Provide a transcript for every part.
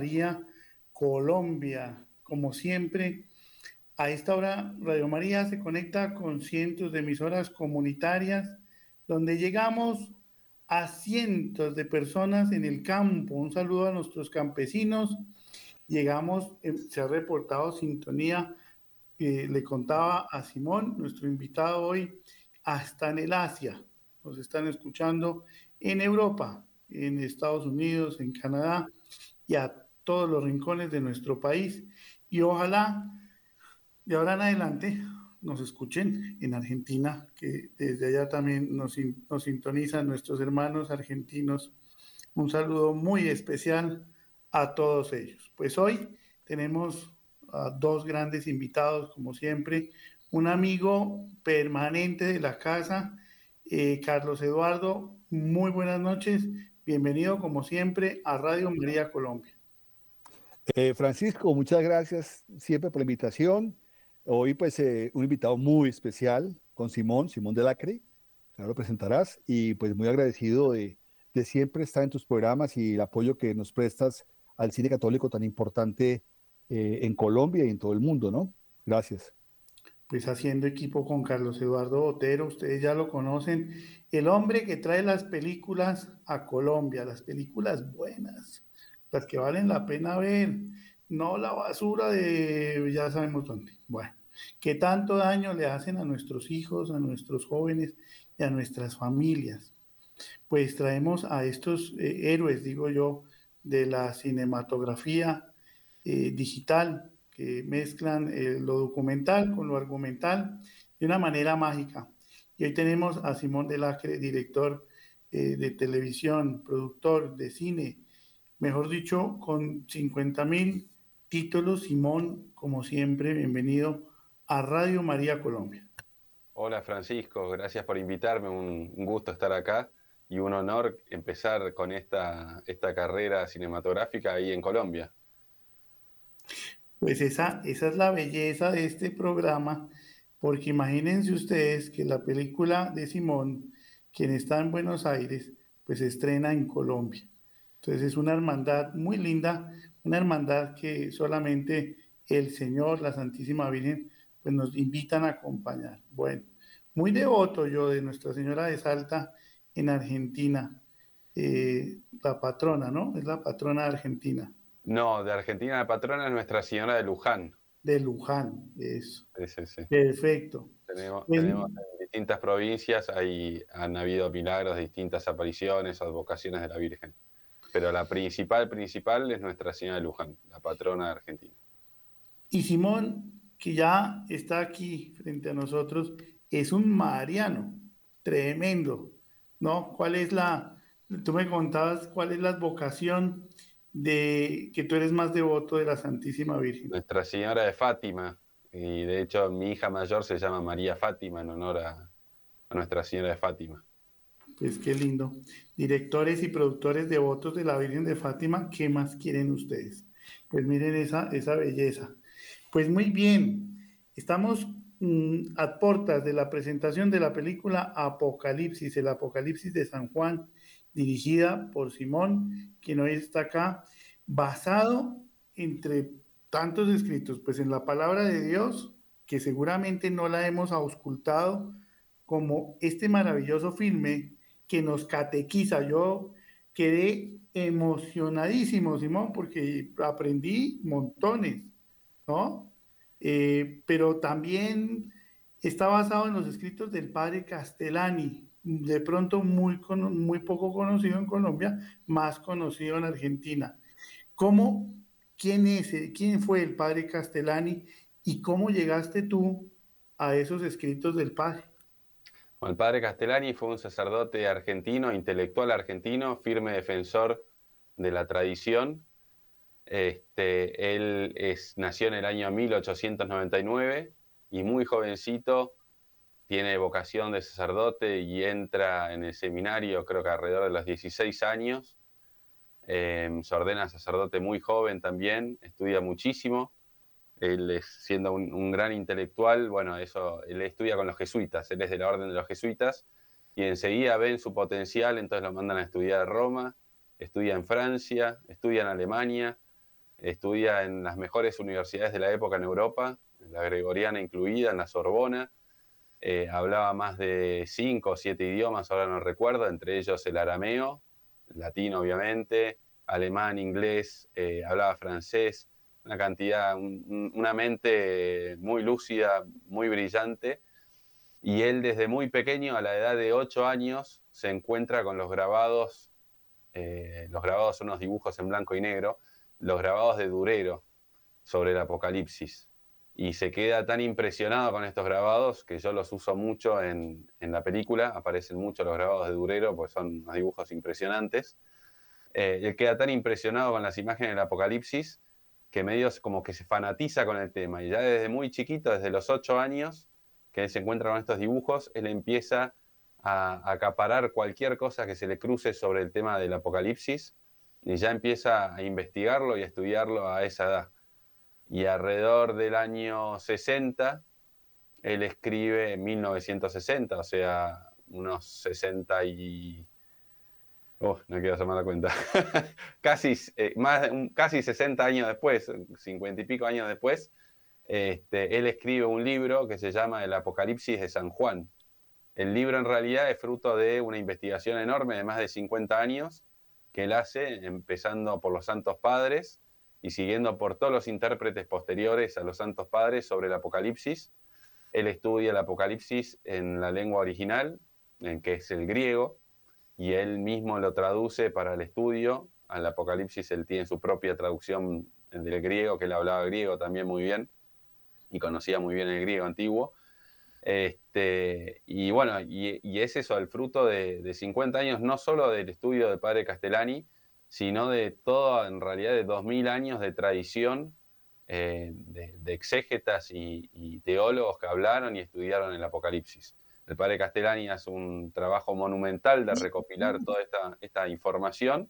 María Colombia. Como siempre, a esta hora Radio María se conecta con cientos de emisoras comunitarias donde llegamos a cientos de personas en el campo. Un saludo a nuestros campesinos. Llegamos, eh, se ha reportado sintonía, le contaba a Simón, nuestro invitado hoy, hasta en el Asia. Nos están escuchando en Europa, en Estados Unidos, en Canadá y a todos los rincones de nuestro país. Y ojalá de ahora en adelante nos escuchen en Argentina, que desde allá también nos, nos sintonizan nuestros hermanos argentinos. Un saludo muy especial a todos ellos. Pues hoy tenemos a dos grandes invitados, como siempre, un amigo permanente de la casa, eh, Carlos Eduardo. Muy buenas noches. Bienvenido, como siempre, a Radio María Colombia. Eh, Francisco, muchas gracias siempre por la invitación. Hoy, pues, eh, un invitado muy especial con Simón, Simón de Lacre. Ya lo presentarás. Y, pues, muy agradecido de, de siempre estar en tus programas y el apoyo que nos prestas al cine católico tan importante en Colombia y en todo el mundo, ¿no? Gracias pues haciendo equipo con Carlos Eduardo Botero, ustedes ya lo conocen, el hombre que trae las películas a Colombia, las películas buenas, las que valen la pena ver, no la basura de ya sabemos dónde. Bueno, que tanto daño le hacen a nuestros hijos, a nuestros jóvenes y a nuestras familias. Pues traemos a estos eh, héroes, digo yo, de la cinematografía eh, digital, mezclan eh, lo documental con lo argumental de una manera mágica. Y hoy tenemos a Simón Delacre, director de televisión, productor de cine, mejor dicho, con 50 mil títulos. Simón, como siempre, bienvenido a Radio María Colombia. Hola Francisco, gracias por invitarme, un, gusto estar acá y un honor empezar con esta, esta carrera cinematográfica ahí en Colombia. Pues esa, esa es la belleza de este programa, porque imagínense ustedes que la película de Simón, quien está en Buenos Aires, pues se estrena en Colombia. Entonces es una hermandad muy linda, una hermandad que solamente el Señor, la Santísima Virgen, pues nos invitan a acompañar. Bueno, muy devoto yo de Nuestra Señora de Salta en Argentina, eh, la patrona, ¿no? Es la patrona de Argentina. No, de Argentina de patrona es Nuestra Señora de Luján. De Luján, eso. Sí, sí, Perfecto. Tenemos, en distintas provincias, ahí han habido milagros, distintas apariciones, advocaciones de la Virgen. Pero la principal, principal es Nuestra Señora de Luján, la patrona de Argentina. Y Simón, que ya está aquí frente a nosotros, es un mariano, tremendo, ¿no? ¿Cuál es la, tú me contabas, cuál es la vocación de que tú eres más devoto de la Santísima Virgen. Nuestra Señora de Fátima, y de hecho mi hija mayor se llama María Fátima en honor a, Nuestra Señora de Fátima. Pues qué lindo. Directores y productores devotos de la Virgen de Fátima, ¿qué más quieren ustedes? Pues miren esa, esa belleza. Pues muy bien, estamos mm, a puertas de la presentación de la película Apocalipsis, el Apocalipsis de San Juan dirigida por Simón, quien hoy está acá, basado entre tantos escritos, pues en la palabra de Dios, que seguramente no la hemos auscultado, como este maravilloso filme que nos catequiza. Yo quedé emocionadísimo, Simón, porque aprendí montones, ¿no? Eh, pero también está basado en los escritos del padre Castellani, de pronto muy, muy poco conocido en Colombia, más conocido en Argentina. ¿Cómo, quién, es, quién fue el padre Castellani y cómo llegaste tú a esos escritos del padre? El padre Castellani fue un sacerdote argentino, intelectual argentino, firme defensor de la tradición. Este, él es, nació en el año 1899 y muy jovencito tiene vocación de sacerdote y entra en el seminario creo que alrededor de los 16 años. Em, se ordena sacerdote muy joven también, estudia muchísimo. Él siendo un, gran intelectual, bueno, eso, él estudia con los jesuitas, él es de la orden de los jesuitas y enseguida ven su potencial, entonces lo mandan a estudiar a Roma estudia en Francia, estudia en Alemania, estudia en las mejores universidades de la época en Europa, la Gregoriana incluida, en la Sorbona. Eh, hablaba más de cinco o siete idiomas, ahora no recuerdo, entre ellos el arameo, latino obviamente, alemán, inglés, eh, hablaba francés, una cantidad, una mente muy lúcida, muy brillante. Y él desde muy pequeño, a la edad de ocho años, se encuentra con los grabados, eh, los grabados son unos dibujos en blanco y negro, los grabados de Durero sobre el Apocalipsis. Y se queda tan impresionado con estos grabados que yo los uso mucho en, la película. Aparecen mucho los grabados de Durero, pues son unos dibujos impresionantes. Eh, él queda tan impresionado con las imágenes del Apocalipsis que medio como que se fanatiza con el tema. Y ya desde muy chiquito, desde los ocho años, que él se encuentra con estos dibujos, él empieza a acaparar cualquier cosa que se le cruce sobre el tema del Apocalipsis y ya empieza a investigarlo y a estudiarlo a esa edad. Y alrededor del año 60, él escribe en 1960, o sea, unos 60 y... Oh, no quiero hacer mala cuenta. casi, eh, más, casi 60 años después, 50 y pico años después, este, él escribe un libro que se llama El Apocalipsis de San Juan. El libro en realidad es fruto de una investigación enorme de más de 50 años que él hace, empezando por los Santos Padres y siguiendo por todos los intérpretes posteriores a los Santos Padres sobre el Apocalipsis. Él estudia el Apocalipsis en la lengua original, en que es el griego, y él mismo lo traduce para el estudio. Al Apocalipsis él tiene su propia traducción del griego, que él hablaba griego también muy bien y conocía muy bien el griego antiguo. Este, y bueno, y, es eso, el fruto de, 50 años, no solo del estudio del padre Castellani, sino de todo, en realidad, de 2000 años de tradición eh, de, exégetas y, teólogos que hablaron y estudiaron el Apocalipsis. El padre Castellani hace un trabajo monumental de recopilar toda esta, esta información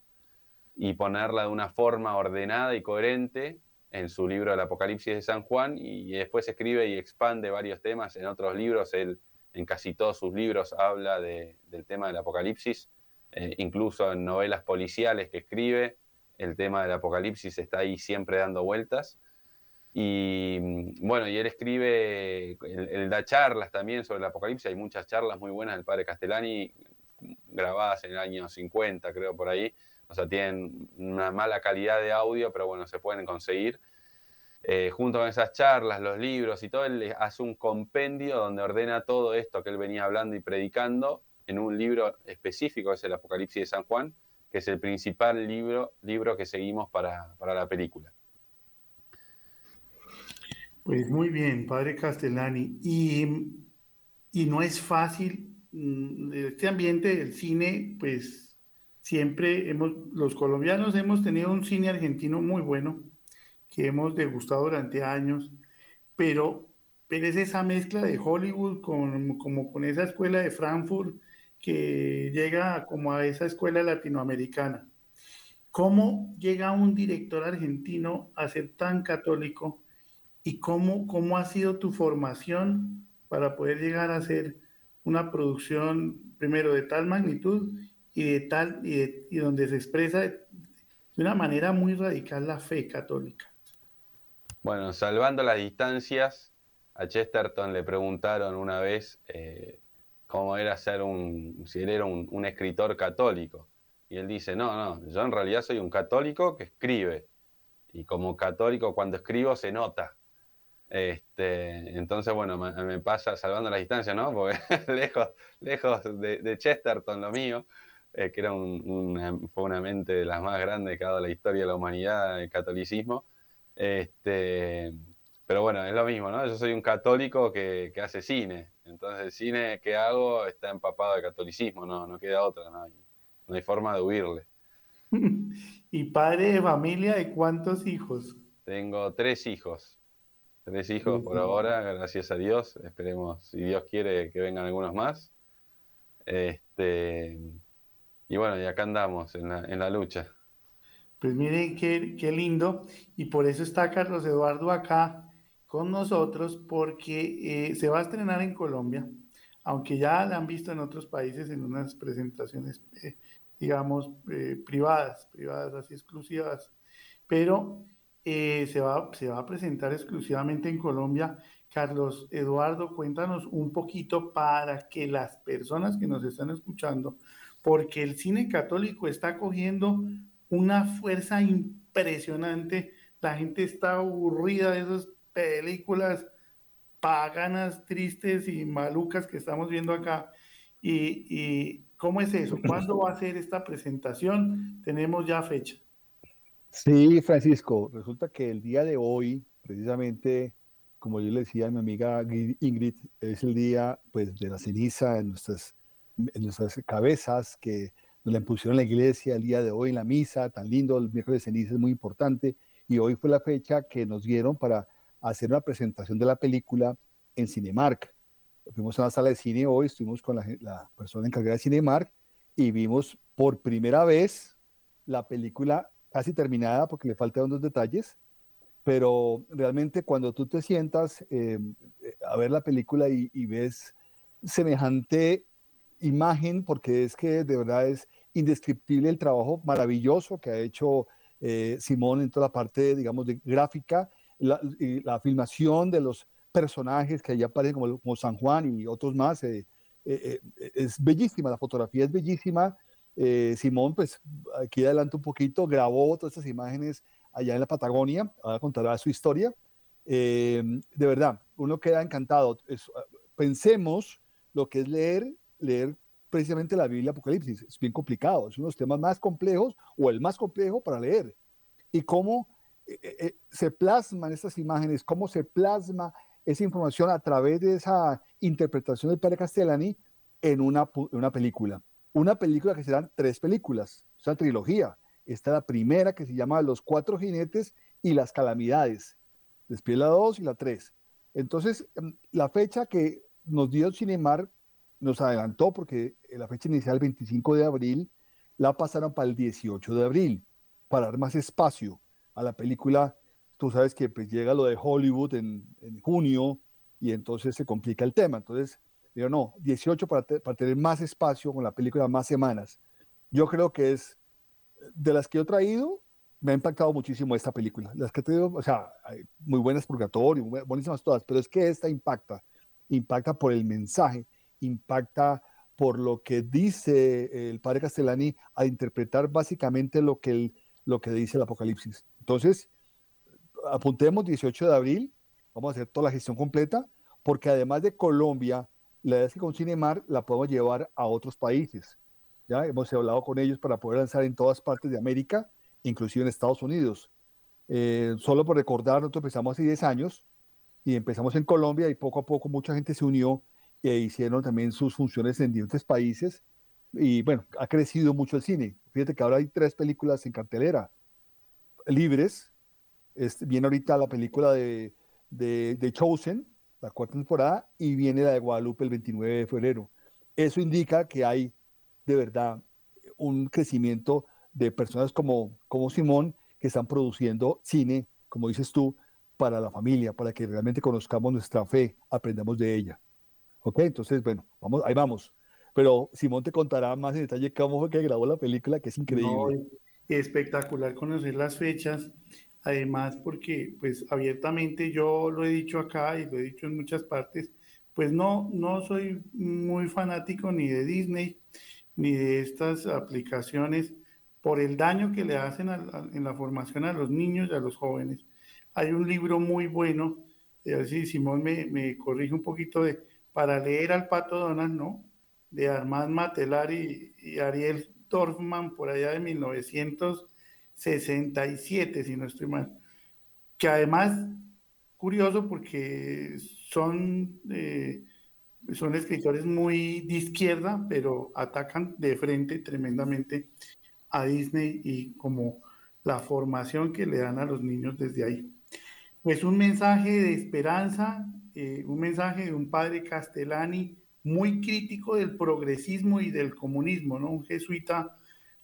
y ponerla de una forma ordenada y coherente en su libro El Apocalipsis de San Juan y después escribe y expande varios temas en otros libros. Él en casi todos sus libros habla del tema del Apocalipsis, eh, incluso en novelas policiales que escribe, el tema del Apocalipsis está ahí siempre dando vueltas. Y mm, bueno, y él escribe, él, da charlas también sobre el Apocalipsis, hay muchas charlas muy buenas del padre Castellani, grabadas en el año 50, creo, por ahí, o sea, tienen una mala calidad de audio, pero bueno, se pueden conseguir. Eh, junto con esas charlas, los libros y todo, él hace un compendio donde ordena todo esto que él venía hablando y predicando en un libro específico, es el Apocalipsis de San Juan, que es el principal libro, libro que seguimos para, para la película. Pues muy bien, padre Castellani. Y, y no es fácil, mm, este ambiente del cine, pues siempre hemos, los colombianos hemos tenido un cine argentino muy bueno, que hemos degustado durante años, pero, pero es esa mezcla de Hollywood con, como con esa escuela de Frankfurt que llega como a esa escuela latinoamericana. ¿Cómo llega un director argentino a ser tan católico y cómo, cómo ha sido tu formación para poder llegar a hacer una producción primero de tal magnitud y de tal y, donde se expresa de, una manera muy radical la fe católica. Bueno, salvando las distancias, a Chesterton le preguntaron una vez eh, cómo era ser un, si él era un, escritor católico. Y él dice, no, no, yo en realidad soy un católico que escribe. Y como católico cuando escribo se nota. Este, entonces, bueno, me, pasa salvando las distancias, ¿no? Porque lejos, lejos de Chesterton lo mío. Eh, que era fue una mente de las más grandes que ha dado la historia de la humanidad, el catolicismo. Este, pero bueno, es lo mismo, ¿no? Yo soy un católico que, que, hace cine, entonces el cine que hago está empapado de catolicismo, no, no queda otra, no hay, no hay forma de huirle. ¿Y padre de familia de cuántos hijos? Tengo tres hijos, tres hijos por ahora, gracias a Dios, esperemos, si Dios quiere, que vengan algunos más. Este, y bueno, y acá andamos en la, lucha. Pues miren qué, qué, lindo. Y por eso está Carlos Eduardo acá con nosotros, porque eh, se va a estrenar en Colombia aunque ya la han visto en otros países en unas presentaciones, eh, digamos, eh, privadas, privadas así exclusivas, pero eh, se, va, se va a presentar exclusivamente en Colombia. Carlos Eduardo, cuéntanos un poquito para que las personas que nos están escuchando, porque el cine católico está cogiendo una fuerza impresionante, la gente está aburrida de esas películas paganas, tristes y malucas que estamos viendo acá. Y, y, cómo es eso? ¿Cuándo va a ser esta presentación? Tenemos ya fecha. Sí, Francisco, resulta que el día de hoy, precisamente, como yo le decía a mi amiga Ingrid, es el día pues, de la ceniza en nuestras, en nuestras cabezas que nos la impusieron la iglesia el día de hoy en la misa, tan lindo, el miércoles de ceniza es muy importante, y hoy fue la fecha que nos dieron para hacer una presentación de la película en Cinemark. Fuimos a una sala de cine hoy, estuvimos con la, la persona encargada de Cinemark y vimos por primera vez la película casi terminada porque le faltan unos detalles, pero realmente cuando tú te sientas eh, a ver la película y, ves semejante imagen, porque es que de verdad es indescriptible el trabajo maravilloso que ha hecho eh, Simón en toda la parte, digamos, de gráfica la, la filmación de los personajes que allá aparecen como, como San Juan y otros más. Eh, eh, eh, es bellísima, la fotografía es bellísima. Simón, pues aquí adelante un poquito, grabó todas estas imágenes allá en la Patagonia, ahora contará su historia. de verdad, uno queda encantado. pensemos lo que es leer, leer precisamente la Biblia Apocalipsis. Es bien complicado, es uno de los temas más complejos o el más complejo para leer. Y cómo eh, eh, eh, se plasman estas imágenes, cómo se plasma esa información a través de esa interpretación del padre Castellani en una película. Una película que serán tres películas, esa trilogía. Esta es la primera que se llama Los Cuatro Jinetes y las Calamidades. Después la dos y la tres. Entonces, em, la fecha que nos dio Cinemar nos adelantó porque la fecha inicial, 25 de abril, la pasaron para el 18 de abril, para dar más espacio a la película, tú sabes que pues, llega lo de Hollywood en, junio y entonces se complica el tema. Entonces, yo no, 18 para, para tener más espacio con la película, más semanas. Yo creo que es de las que he traído, me ha impactado muchísimo esta película. Las que he traído, o sea, muy buenas Purgatorio, buenísimas todas, pero es que esta impacta. Impacta por el mensaje, impacta por lo que dice el padre Castellani a interpretar básicamente lo que, el, lo que dice el Apocalipsis. Entonces, apuntemos 18 de abril, vamos a hacer toda la gestión completa, porque además de Colombia, la idea es que con Cinemar la podemos llevar a otros países. Ya hemos hablado con ellos para poder lanzar en todas partes de América, inclusive en Estados Unidos. Eh, solo por recordar, nosotros empezamos hace 10 años y empezamos en Colombia y poco a poco mucha gente se unió e hicieron también sus funciones en diferentes países. Y bueno, ha crecido mucho el cine. Fíjate que ahora hay tres películas en cartelera libres. viene ahorita la película de, de, Chosen, la cuarta temporada, y viene la de Guadalupe el 29 de febrero. Eso indica que hay de verdad un crecimiento de personas como, como Simón que están produciendo cine, como dices tú, para la familia, para que realmente conozcamos nuestra fe, aprendamos de ella. Ok, entonces, bueno, vamos, ahí vamos. Pero Simón te contará más en detalle cómo fue que grabó la película, que es increíble espectacular conocer las fechas, además porque pues abiertamente yo lo he dicho acá y lo he dicho en muchas partes, pues no, no soy muy fanático ni de Disney ni de estas aplicaciones por el daño que le hacen en la formación a los niños y a los jóvenes. Hay un libro muy bueno, a ver si Simón me, me corrige un poquito de para leer al Pato Donald, ¿no? De Armand Matelar y, y Ariel Dorfman por allá de 1967, si no estoy mal. Que además, curioso porque son, eh, son escritores muy de izquierda, pero atacan de frente tremendamente a Disney y como la formación que le dan a los niños desde ahí. Pues un mensaje de esperanza, eh, un mensaje de un padre Castellani muy crítico del progresismo y del comunismo, ¿no? Un jesuita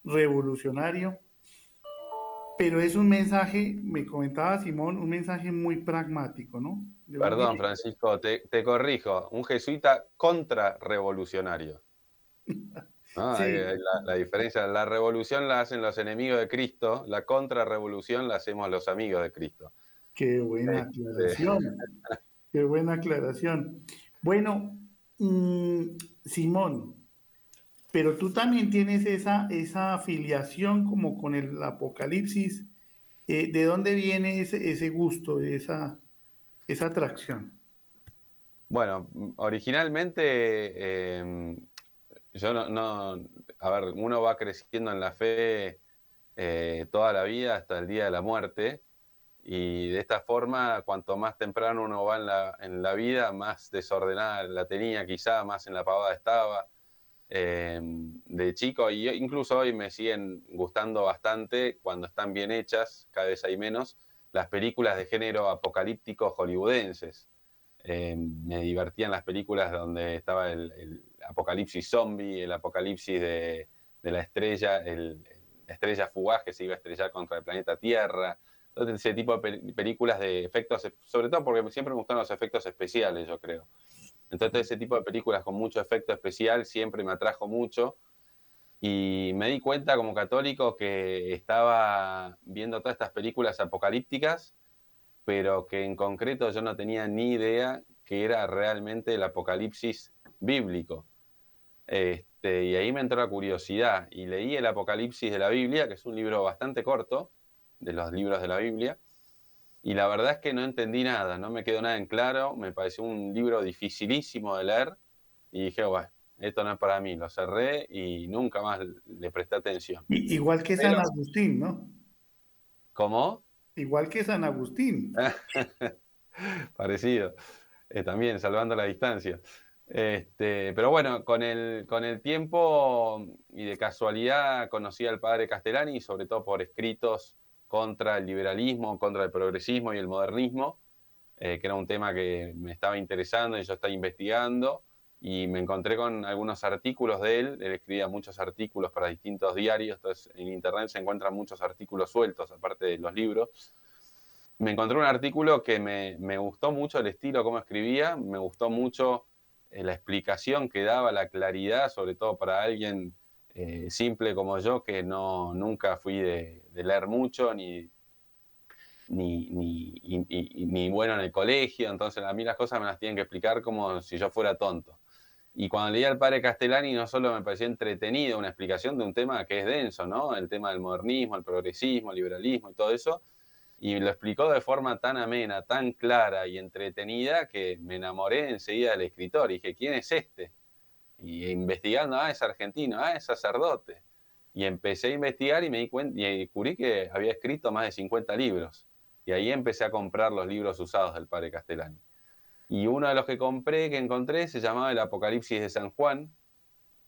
revolucionario. Pero es un mensaje, me comentaba Simón, un mensaje muy pragmático, ¿no? Perdón, Francisco, te, corrijo, un jesuita contrarrevolucionario. la, diferencia, la revolución la hacen los enemigos de Cristo, la contrarrevolución la hacemos los amigos de Cristo. Qué buena este, aclaración. Qué buena aclaración. Bueno, mm, Simón, pero tú también tienes esa, esa afiliación como con el Apocalipsis. Eh, ¿De dónde viene ese, ese gusto, esa, esa atracción? Bueno, originalmente em, yo no, a ver, uno va creciendo en la fe eh, toda la vida hasta el día de la muerte y de esta forma, cuanto más temprano uno va en la, en la vida, más desordenada la tenía quizá, más en la pavada estaba. Eh, de chico, y incluso hoy me siguen gustando bastante cuando están bien hechas, cada vez hay menos, las películas de género apocalíptico hollywoodenses. Eh, me divertían las películas donde estaba el, apocalipsis zombie, el apocalipsis de, la estrella, el, la estrella fugaz que se iba a estrellar contra el planeta Tierra. Entonces, ese tipo de películas de efectos, sobre todo porque siempre me gustan los efectos especiales, yo creo. Entonces ese tipo de películas con mucho efecto especial siempre me atrajo mucho y me di cuenta como católico que estaba viendo todas estas películas apocalípticas, pero que en concreto yo no tenía ni idea que era realmente el apocalipsis bíblico. Este, y ahí me entró la curiosidad y leí el Apocalipsis de la Biblia, que es un libro bastante corto, de los libros de la Biblia, y la verdad es que no entendí nada, no me quedó nada en claro, me pareció un libro dificilísimo de leer y dije, bueno, esto no es para mí, lo cerré y nunca más le presté atención. Igual que San Agustín, ¿no? ¿Cómo? Igual que San Agustín. Parecido, eh, también salvando la distancia. Este, pero bueno, con el, con el tiempo y de casualidad conocí al padre Castellani, sobre todo por escritos contra el liberalismo, contra el progresismo y el modernismo, eh, que era un tema que me estaba interesando y yo estaba investigando y me encontré con algunos artículos de él, él escribía muchos artículos para distintos diarios, entonces en internet se encuentran muchos artículos sueltos, aparte de los libros. Me encontré un artículo que me, me gustó mucho el estilo, cómo escribía, me gustó mucho eh, la explicación que daba, la claridad, sobre todo para alguien eh, simple como yo, que no, nunca fui de, leer mucho, ni, ni, ni, bueno en el colegio, entonces a mí las cosas me las tienen que explicar como si yo fuera tonto. Y cuando leía al padre Castellani, no solo me pareció entretenido una explicación de un tema que es denso, ¿no? El tema del modernismo, el progresismo, el liberalismo y todo eso, y lo explicó de forma tan amena, tan clara y entretenida que me enamoré enseguida del escritor. Y dije, ¿quién es este? Y investigando, ah, es argentino, ah, es sacerdote. Y empecé a investigar y me di cuenta, y descubrí que había escrito más de 50 libros. Y ahí empecé a comprar los libros usados del padre Castellani. Y uno de los que compré, que encontré, se llamaba El Apocalipsis de San Juan.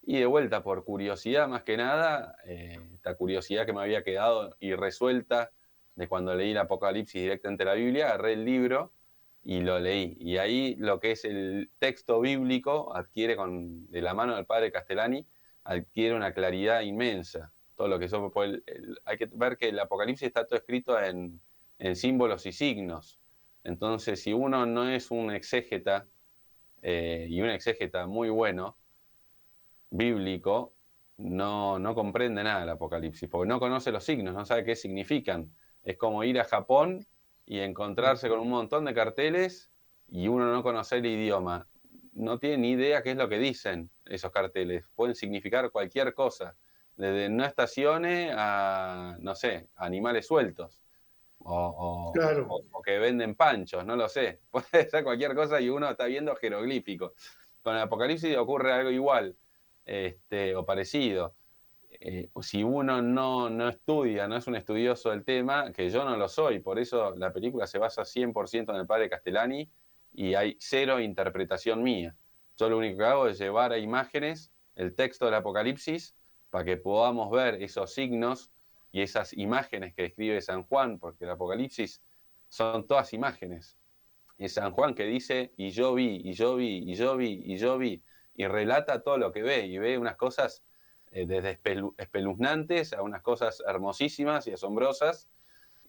Y de vuelta, por curiosidad más que nada, eh, esta curiosidad que me había quedado irresuelta de cuando leí el Apocalipsis directamente de la Biblia, agarré el libro y lo leí. Y ahí lo que es el texto bíblico adquiere con, de la mano del padre Castellani, adquiere una claridad inmensa. Todo lo que eso, hay que ver que el Apocalipsis está todo escrito en, símbolos y signos. Entonces, si uno no es un exégeta, eh, y un exégeta muy bueno, bíblico, no, no comprende nada del Apocalipsis, porque no conoce los signos, no sabe qué significan. Es como ir a Japón y encontrarse con un montón de carteles y uno no conocer el idioma. No tiene ni idea qué es lo que dicen esos carteles. Pueden significar cualquier cosa, desde no estaciones a, no sé, animales sueltos. O, que venden panchos, no lo sé. Puede ser cualquier cosa y uno está viendo jeroglíficos. Con el Apocalipsis ocurre algo igual este, o parecido. Eh, si uno no, no, estudia, no es un estudioso del tema, que yo no lo soy, por eso la película se basa 100% en el padre Castellani y hay cero interpretación mía. Yo lo único que hago es llevar a imágenes el texto del Apocalipsis para que podamos ver esos signos y esas imágenes que describe San Juan, porque el Apocalipsis son todas imágenes. Y San Juan que dice, y yo vi, y yo vi, y yo vi, y yo vi, y relata todo lo que ve, y ve unas cosas eh, desde espeluznantes a unas cosas hermosísimas y asombrosas.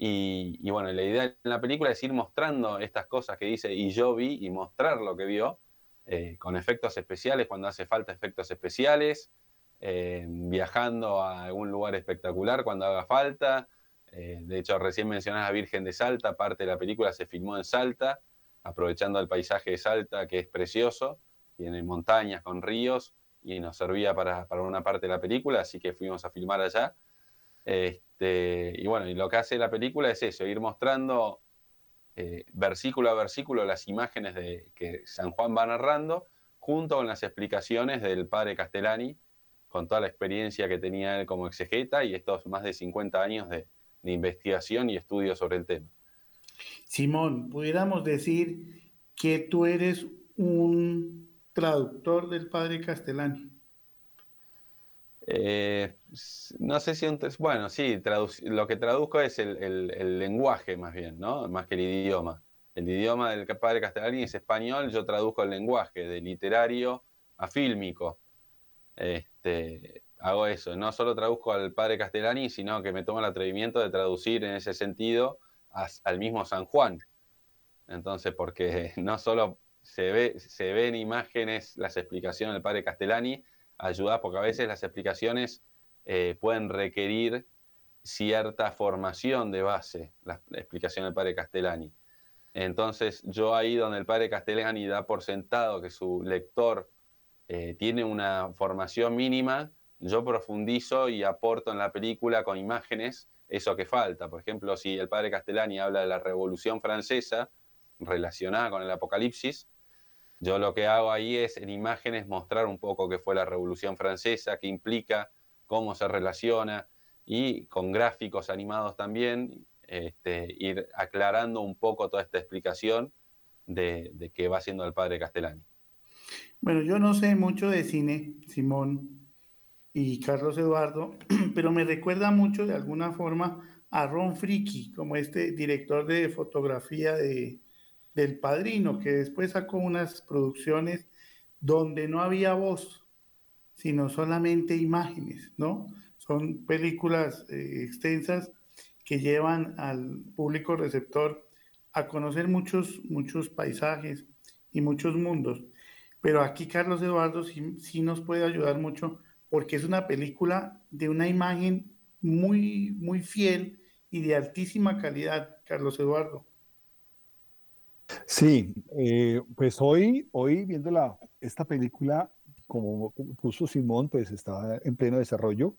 Y, bueno, la idea en la película es ir mostrando estas cosas que dice y yo vi y mostrar lo que vio, eh, con efectos especiales cuando hace falta efectos especiales, eh, viajando a algún lugar espectacular cuando haga falta. de hecho, recién mencionás a Virgen de Salta, parte de la película se filmó en Salta, aprovechando el paisaje de Salta, que es precioso, tiene montañas con ríos, y nos servía para, una parte de la película, así que fuimos a filmar allá. Este, y bueno, y lo que hace la película es eso, ir mostrando eh, versículo a versículo las imágenes de, que San Juan va narrando, junto con las explicaciones del padre Castellani, con toda la experiencia que tenía él como exegeta y estos más de 50 años de, de investigación y estudio sobre el tema. Simón, pudiéramos decir que tú eres un traductor del padre Castellani? Eh, no sé si, bueno, sí, lo que traduzco es el, lenguaje más bien, ¿no? Más que el idioma. El idioma del padre Castellani es español, yo traduzco el lenguaje de literario a fílmico. Este, hago eso, no solo traduzco al padre Castellani, sino que me tomo el atrevimiento de traducir en ese sentido al mismo San Juan. Entonces, porque no solo se, ve, se ven imágenes, las explicaciones del padre Castellani, ayuda porque a veces las explicaciones eh, pueden requerir cierta formación de base, la, explicación del padre Castellani. Entonces, yo ahí donde el padre Castellani da por sentado que su lector eh, tiene una formación mínima, yo profundizo y aporto en la película con imágenes eso que falta. Por ejemplo, si el padre Castellani habla de la Revolución Francesa relacionada con el Apocalipsis, yo lo que hago ahí es en imágenes mostrar un poco qué fue la Revolución Francesa, qué implica, cómo se relaciona y con gráficos animados también, este, ir aclarando un poco toda esta explicación de, de qué va haciendo el padre Castellani. Bueno, yo no sé mucho de cine, Simón y Carlos Eduardo, pero me recuerda mucho de alguna forma a Ron Fricki, como este director de fotografía de, del Padrino, que después sacó unas producciones donde no había voz, sino solamente imágenes, ¿no? Son películas eh, extensas que llevan al público receptor a conocer muchos, muchos paisajes y muchos mundos. Pero aquí Carlos Eduardo sí, sí nos puede ayudar mucho porque es una película de una imagen muy, muy fiel y de altísima calidad, Carlos Eduardo. Sí, eh, pues hoy, hoy viendo la, esta película, como puso Simón, pues está en pleno desarrollo,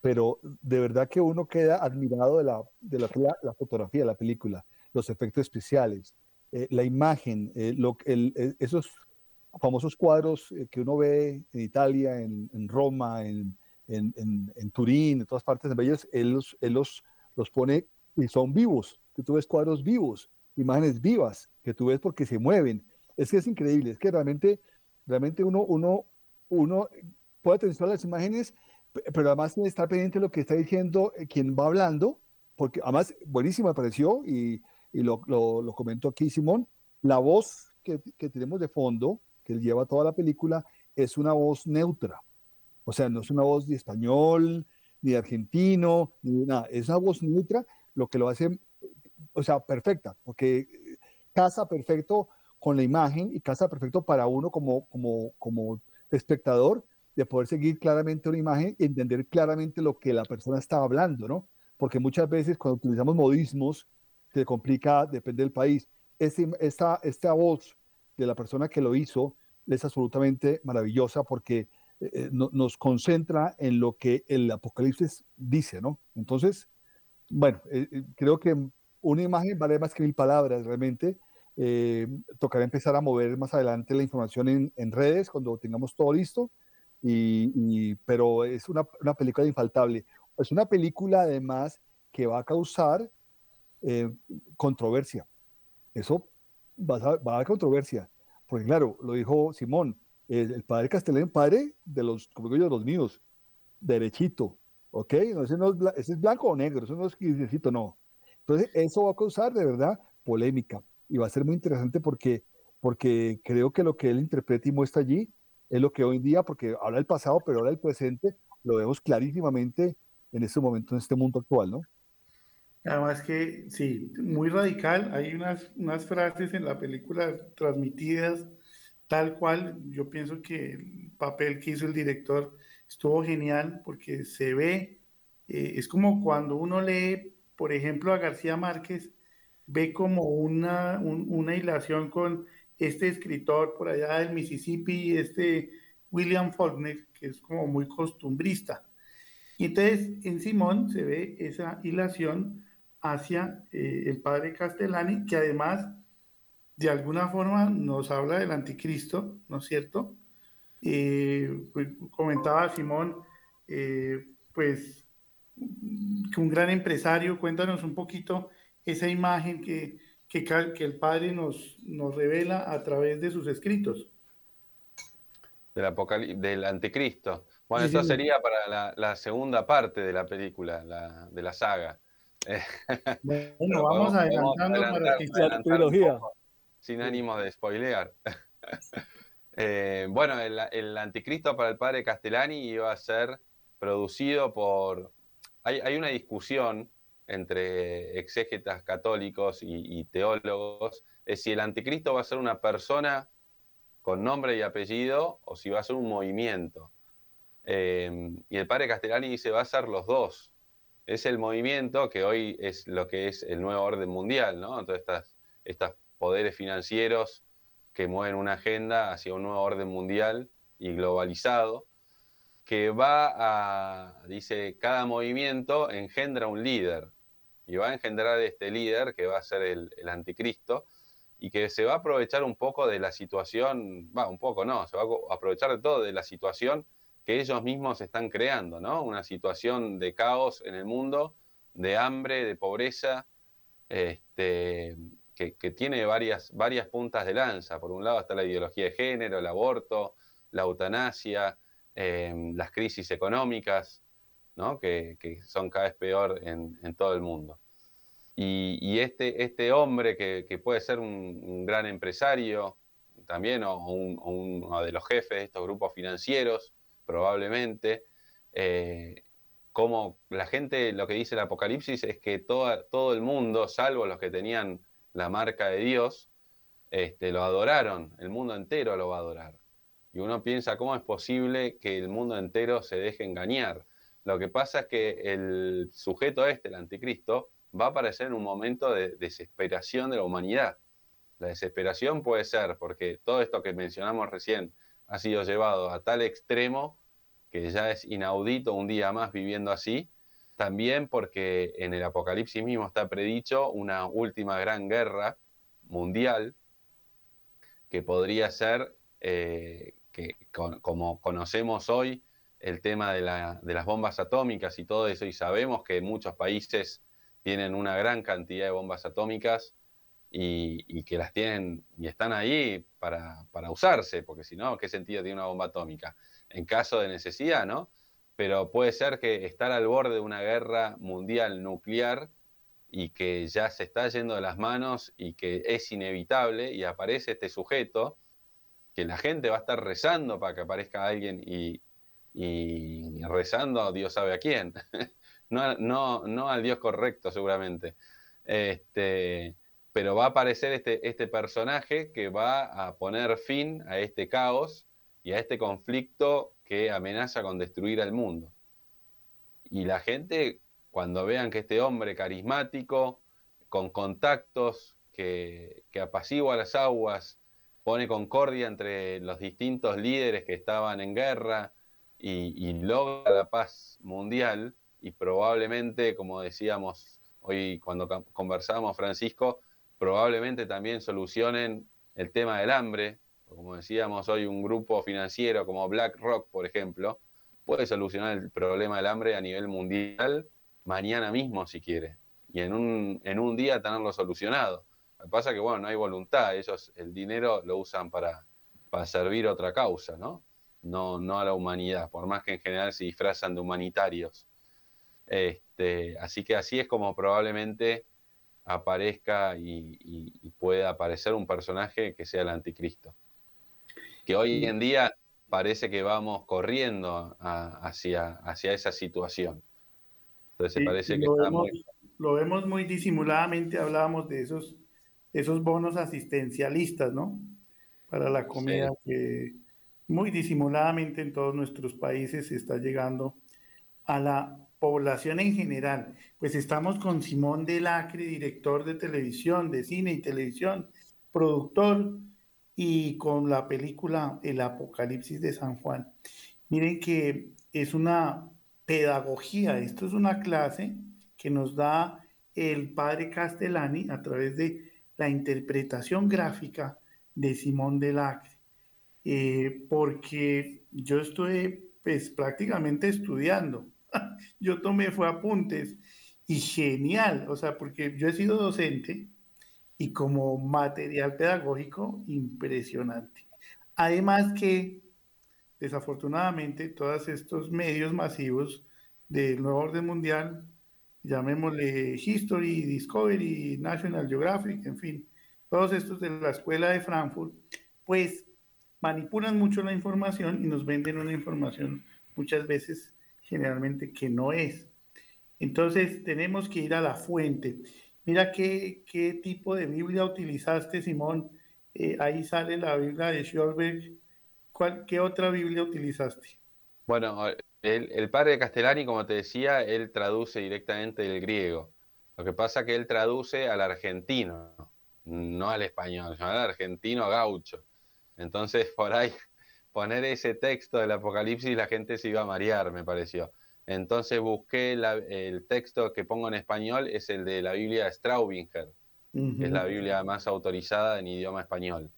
pero de verdad que uno queda admirado de la, de la, fotografía la película, los efectos especiales, eh, la imagen, eh, lo, esos famosos cuadros que uno ve en Italia, en, Roma, en, en, Turín, en todas partes de ellos, él, los, él los, los pone y son vivos, tú ves cuadros vivos, imágenes vivas que tú ves porque se mueven. Es que es increíble, es que realmente, realmente uno, uno, uno puede todas las imágenes, pero además tiene que estar pendiente de lo que está diciendo eh, quien va hablando, porque además buenísimo me pareció y, y lo, lo, comentó aquí Simón, la voz que, que tenemos de fondo, que lleva toda la película, es una voz neutra. O sea, no es una voz de español, ni argentino, ni nada. Es una voz neutra, lo que lo hace o sea, perfecta, porque casa perfecto con la imagen y casa perfecto para uno como, como, como espectador de poder seguir claramente una imagen y entender claramente lo que la persona está hablando, ¿no? Porque muchas veces cuando utilizamos modismos, se complica, depende del país. Este, esta, esta voz de la persona que lo hizo es absolutamente maravillosa porque eh, eh, nos concentra en lo que el Apocalipsis dice, ¿no? Entonces, bueno, eh, creo que una imagen vale más que mil palabras realmente. Eh, tocará empezar a mover más adelante la información en, en redes cuando tengamos todo listo, y, pero es una, una, película infaltable. Es una película además que va a causar eh, controversia. Eso va a, va a dar controversia, porque claro, lo dijo Simón, el, padre Castellán, padre de los, como digo yo, los míos, derechito, ¿ok? No, ese, no es, ese es blanco o negro, eso no es grisecito, no entonces, eso va a causar de verdad polémica y va a ser muy interesante porque, porque creo que lo que él interpreta y muestra allí es lo que hoy en día, porque habla del pasado, pero ahora del presente, lo vemos clarísimamente en este momento, en este mundo actual, ¿no? Además que, sí, muy radical. Hay unas, unas frases en la película transmitidas tal cual. Yo pienso que el papel que hizo el director estuvo genial porque se ve, eh, es como cuando uno lee, por ejemplo, a García Márquez, ve como una, una hilación con este escritor por allá del Mississippi, este William Faulkner, que es como muy costumbrista. Y entonces en Simón se ve esa hilación hacia eh, el padre Castellani, que además de alguna forma nos habla del anticristo, ¿no es cierto? Eh, pues, comentaba Simón, eh, pues que un gran empresario, cuéntanos un poquito esa imagen que, que, que el padre nos, nos revela a través de sus escritos. Del, del anticristo. Bueno, eso sería para la, la, segunda parte de la película, la, de la saga. Bueno, vamos adelantando para que la trilogía. Sin ánimo de spoilear. eh, bueno, el, el, Anticristo para el padre Castellani iba a ser producido por. Hay, una discusión entre exégetas católicos y, teólogos es si el Anticristo va a ser una persona con nombre y apellido o si va a ser un movimiento. Eh, y el padre Castellani dice va a ser los dos es el movimiento que hoy es lo que es el nuevo orden mundial, ¿no? Todos estas, estos poderes financieros que mueven una agenda hacia un nuevo orden mundial y globalizado, que va a, dice, cada movimiento engendra un líder, y va a engendrar este líder que va a ser el, anticristo, y que se va a aprovechar un poco de la situación, va, un poco no, se va a aprovechar de todo, de la situación que ellos mismos están creando, ¿no? Una situación de caos en el mundo, de hambre, de pobreza, este, que, que, tiene varias, varias puntas de lanza. Por un lado está la ideología de género, el aborto, la eutanasia, eh, las crisis económicas, que, son cada vez peor en, todo el mundo. Y, este, este, hombre que, puede ser un, gran empresario también, o, un, o uno de los jefes de estos grupos financieros, probablemente. Eh, como la gente, lo que dice el Apocalipsis es que todo el mundo, salvo los que tenían la marca de Dios, este, lo adoraron, el mundo entero lo va a adorar. Y uno piensa, ¿cómo es posible que el mundo entero se deje engañar? Lo que pasa es que el sujeto este, el anticristo, va a aparecer en un momento de desesperación de la humanidad. La desesperación puede ser porque todo esto que mencionamos recién, ha sido llevado a tal extremo que ya es inaudito un día más viviendo así, también porque en el Apocalipsis mismo está predicho una última gran guerra mundial que podría ser, eh, que como conocemos hoy, el tema de, la, de, las bombas atómicas y todo eso, y sabemos que muchos países tienen una gran cantidad de bombas atómicas, y, y, que las tienen y están ahí para, para usarse, porque si no, ¿qué sentido tiene una bomba atómica? En caso de necesidad, ¿no? Pero puede ser que estar al borde de una guerra mundial nuclear y que ya se está yendo de las manos y que es inevitable y aparece este sujeto, que la gente va a estar rezando para que aparezca alguien y, rezando Dios sabe a quién, no, no, no al Dios correcto seguramente. Este, pero va a aparecer este, este personaje que va a poner fin a este caos y a este conflicto que amenaza con destruir al mundo. Y la gente, cuando vean que este hombre carismático, con contactos, que, que apacigua las aguas, pone concordia entre los distintos líderes que estaban en guerra y, logra la paz mundial, y probablemente, como decíamos hoy cuando conversábamos, Francisco, probablemente también solucionen el tema del hambre. Como decíamos hoy, un grupo financiero como BlackRock, por ejemplo, puede solucionar el problema del hambre a nivel mundial mañana mismo, si quiere, y en un, en un día tenerlo solucionado. Lo que pasa es que, bueno, no hay voluntad, ellos el dinero lo usan para, para servir otra causa, ¿no? ¿no? No a la humanidad, por más que en general se disfrazan de humanitarios. Este, así que así es como probablemente aparezca y, y, y, pueda aparecer un personaje que sea el anticristo. Que hoy en día parece que vamos corriendo hacia, hacia esa situación. Entonces parece que lo vemos, lo vemos muy disimuladamente, hablábamos de esos, esos bonos asistencialistas, ¿no? Para la comida que muy disimuladamente en todos nuestros países está llegando a la población en general. Pues estamos con Simón Delacre, director de televisión, de cine y televisión, productor, y con la película El Apocalipsis de San Juan. Miren que es una pedagogía, esto es una clase que nos da el padre Castellani a través de la interpretación gráfica de Simón Delacre, eh, porque yo estoy pues prácticamente estudiando, yo tomé fue apuntes y genial, o sea, porque yo he sido docente y como material pedagógico impresionante. Además que, desafortunadamente, todos estos medios masivos del nuevo orden mundial, llamémosle History, Discovery, National Geographic, en fin, todos estos de la escuela de Frankfurt, pues manipulan mucho la información y nos venden una información muchas veces generalmente que no es. Entonces tenemos que ir a la fuente. Mira qué, qué tipo de Biblia utilizaste, Simón. Eh, ahí sale la Biblia de Schorberg. ¿Cuál, ¿Qué otra Biblia utilizaste? Bueno, el, el, padre Castellani, como te decía, él traduce directamente del griego. Lo que pasa es que él traduce al argentino, no al español, sino al argentino gaucho. Entonces, por ahí, poner ese texto del Apocalipsis, la gente se iba a marear, me pareció. Entonces busqué el texto que pongo en español, es el de la Biblia de Straubinger, que es la Biblia más autorizada en idioma español,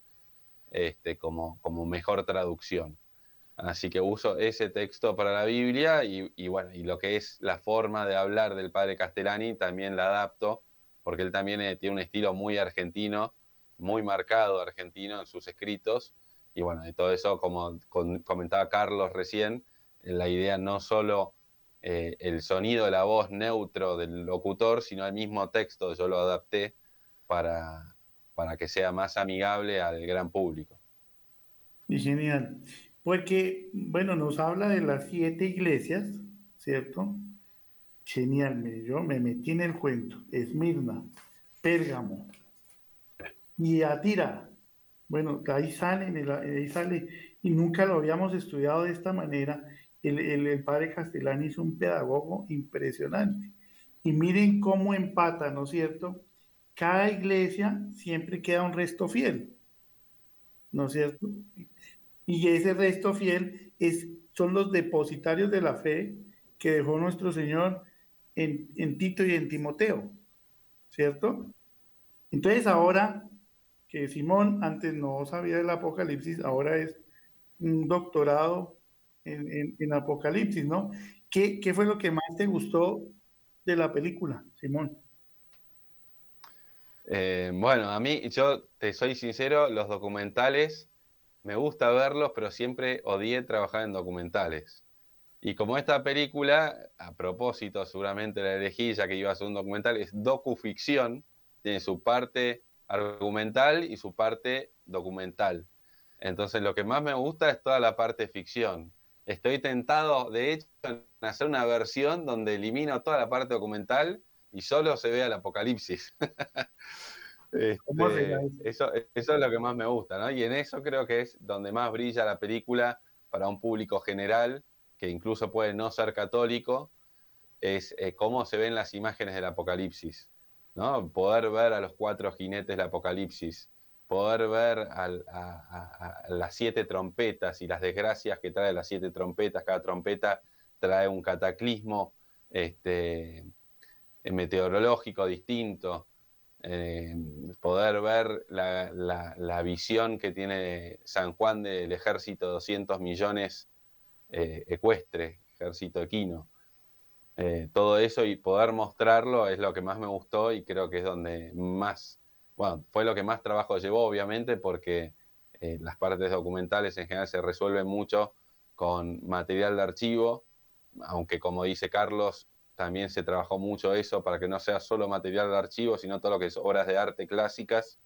este, como, como mejor traducción. Así que uso ese texto para la Biblia y, bueno, y lo que es la forma de hablar del padre Castellani también la adapto, porque él también eh, tiene un estilo muy argentino, muy marcado argentino en sus escritos. Y bueno, de todo eso, como comentaba Carlos recién, la idea no solo eh, el sonido de la voz neutro del locutor, sino el mismo texto, yo lo adapté para, para que sea más amigable al gran público. Y genial, porque, bueno, nos habla de las siete iglesias, ¿cierto? Genial, yo me metí en el cuento. Esmirna, Pérgamo y Atira. Bueno, ahí sale, ahí sale, y nunca lo habíamos estudiado de esta manera el, padre Castellani es un pedagogo impresionante. Y miren cómo empata, ¿no es cierto? Cada iglesia siempre queda un resto fiel, ¿no es cierto? Y ese resto fiel es, son los depositarios de la fe que dejó nuestro Señor en, en Tito y en Timoteo, ¿cierto? Entonces ahora que Simón antes no sabía del Apocalipsis, ahora es un doctorado en, Apocalipsis, ¿no? ¿Qué, ¿Qué, fue lo que más te gustó de la película, Simón? Eh, bueno, a mí, yo te soy sincero, los documentales me gusta verlos, pero siempre odié trabajar en documentales. Y como esta película, a propósito, seguramente la elegí ya que iba a ser un documental, es docuficción, tiene su parte argumental y su parte documental. Entonces lo que más me gusta es toda la parte ficción estoy tentado, de hecho, en hacer una versión donde elimino toda la parte documental y solo se vea el apocalipsis. Este, eso, eso es lo que más me gusta, ¿no? Y en eso creo que es donde más brilla la película para un público general, que incluso puede no ser católico, es eh, cómo se ven las imágenes del apocalipsis, ¿no? Poder ver a los cuatro jinetes del apocalipsis, poder ver a, las siete trompetas y las desgracias que trae las siete trompetas. Cada trompeta trae un cataclismo este, meteorológico distinto. Eh, poder ver la, visión que tiene San Juan del ejército de 200 millones eh, ecuestre, ejército equino. Eh, todo eso y poder mostrarlo es lo que más me gustó y creo que es donde más bueno, fue lo que más trabajo llevó, obviamente, porque eh, las partes documentales en general se resuelven mucho con material de archivo, aunque como dice Carlos, también se trabajó mucho eso para que no sea solo material de archivo, sino todo lo que es obras de arte clásicas,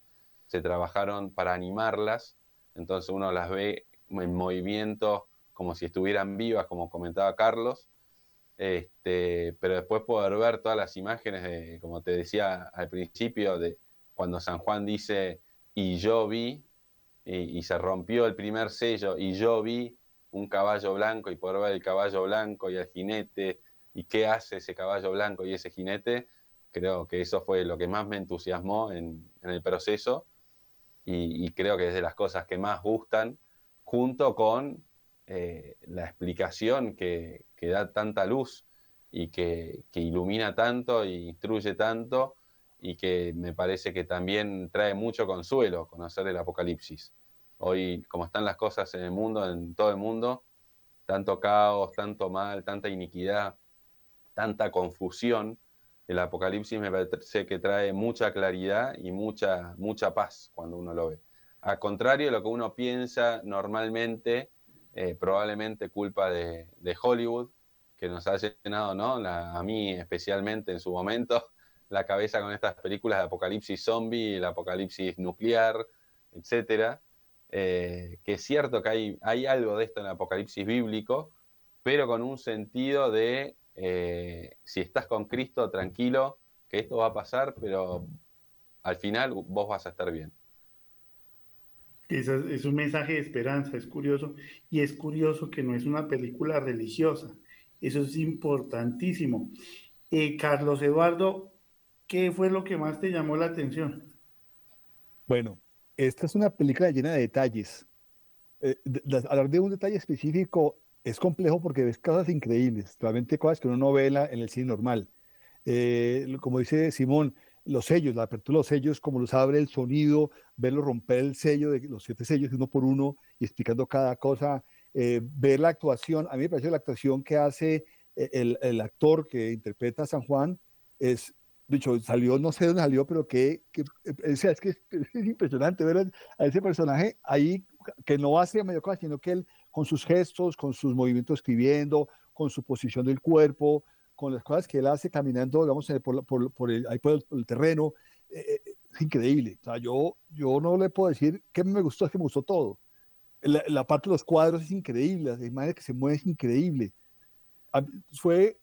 se trabajaron para animarlas, entonces uno las ve en movimiento como si estuvieran vivas, como comentaba Carlos. Este, pero después poder ver todas las imágenes, de, como te decía al principio, de cuando San Juan dice, y yo vi, y, se rompió el primer sello, y yo vi un caballo blanco, y poder ver el caballo blanco y el jinete, y qué hace ese caballo blanco y ese jinete, creo que eso fue lo que más me entusiasmó en, el proceso, y, creo que es de las cosas que más gustan, junto con eh, la explicación que, que da tanta luz y que, ilumina tanto e instruye tanto y que me parece que también trae mucho consuelo conocer el Apocalipsis. Hoy, como están las cosas en el mundo, en todo el mundo, tanto caos, tanto mal, tanta iniquidad, tanta confusión, el Apocalipsis me parece que trae mucha claridad y mucha, mucha paz cuando uno lo ve. Al contrario de lo que uno piensa normalmente, eh, probablemente culpa de, Hollywood, que nos ha llenado, ¿no? a mí especialmente en su momento, la cabeza con estas películas de apocalipsis zombie, el apocalipsis nuclear, etcétera. Eh, que es cierto que hay, hay algo de esto en el apocalipsis bíblico, pero con un sentido de eh, si estás con Cristo, tranquilo, que esto va a pasar, pero al final vos vas a estar bien es un mensaje de esperanza, es curioso. Y es curioso que no es una película religiosa. Eso es importantísimo. Eh, Carlos Eduardo, ¿qué fue lo que más te llamó la atención? Bueno, esta es una película llena de detalles. Eh, hablar de un detalle específico es complejo porque ves cosas increíbles, realmente cosas que uno no ve en, el cine normal. Eh, como dice Simón, los sellos, la apertura de los sellos, como los abre el sonido, verlo romper el sello de los siete sellos uno por uno y explicando cada cosa, eh, ver la actuación, a mí me parece la actuación que hace eh, el, el, actor que interpreta a San Juan, es, dicho, salió, no sé dónde salió, pero que, que eh, es, que es, impresionante ver a ese personaje ahí que no hace medio cosa, sino que él con sus gestos, con sus movimientos escribiendo, con su posición del cuerpo, con las cosas que él hace caminando, digamos, por, por, por el, ahí por el, terreno, eh, eh, es increíble. O sea, yo, yo no le puedo decir que me gustó, es que me gustó todo. La, parte de los cuadros es increíble, la imagen que se mueve es increíble. Fue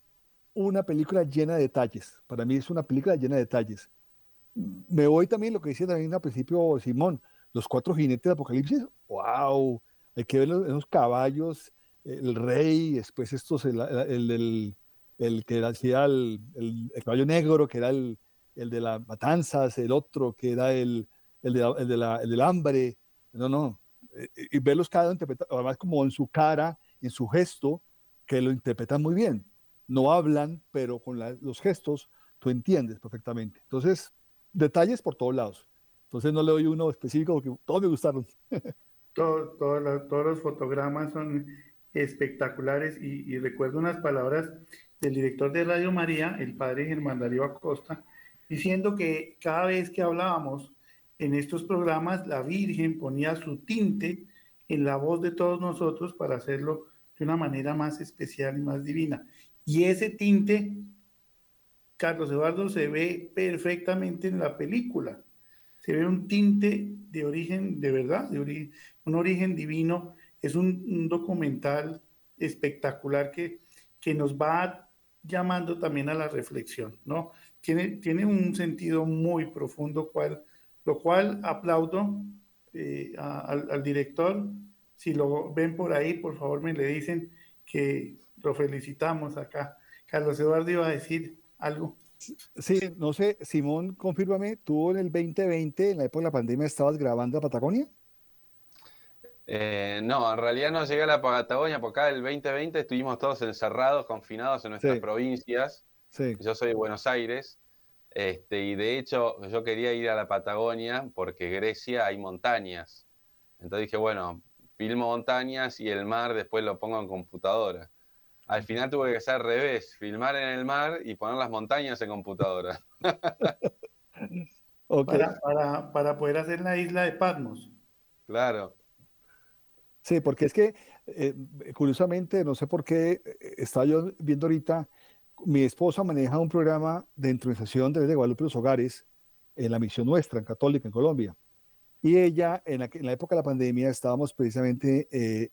una película llena de detalles. Para mí es una película llena de detalles. Me voy también lo que decía también al principio Simón, los cuatro jinetes de Apocalipsis, wow, hay que ver esos caballos, el rey, después estos, el, el, el que hacía el, el, caballo negro, que era el, el, de las matanzas, el otro que era el, el, de, el, de la, el del hambre. No, no. Eh, y verlos cada uno además como en su cara, en su gesto, que lo interpretan muy bien. No hablan, pero con los gestos tú entiendes perfectamente. Entonces, detalles por todos lados. Entonces no le doy uno específico porque todos me gustaron. Todo, todos los fotogramas son espectaculares y, y recuerdo unas palabras del director de Radio María, el padre Germán Darío Acosta, diciendo que cada vez que hablábamos en estos programas, la Virgen ponía su tinte en la voz de todos nosotros para hacerlo de una manera más especial y más divina. Y ese tinte, Carlos Eduardo, se ve perfectamente en la película. Se ve un tinte de origen, de verdad, de un origen divino. Es un, documental espectacular que, que nos va llamando también a la reflexión, ¿no? Tiene, tiene un sentido muy profundo, cual, lo cual aplaudo eh, al, director. Si lo ven por ahí, por favor me le dicen que lo felicitamos acá. Carlos Eduardo iba a decir algo. Sí, no sé, Simón, confírmame, ¿tú en el 2020, en la época de la pandemia, estabas grabando a Patagonia? Eh, no, en realidad no llegué a la Patagonia, porque acá el 2020 estuvimos todos encerrados, confinados en nuestras provincias. Yo soy de Buenos Aires, este, y de hecho yo quería ir a la Patagonia porque Grecia hay montañas. Entonces dije, bueno, filmo montañas y el mar después lo pongo en computadora. Al final tuve que hacer al revés, filmar en el mar y poner las montañas en computadora. para, para poder hacer la isla de Patmos. Claro. Sí, porque es que, eh, curiosamente, no sé por qué, eh, estaba yo viendo ahorita, mi esposa maneja un programa de intronización de Guadalupe los Hogares en la misión nuestra, en Católica, en Colombia. Y ella, en la, en la época de la pandemia, estábamos precisamente, eh,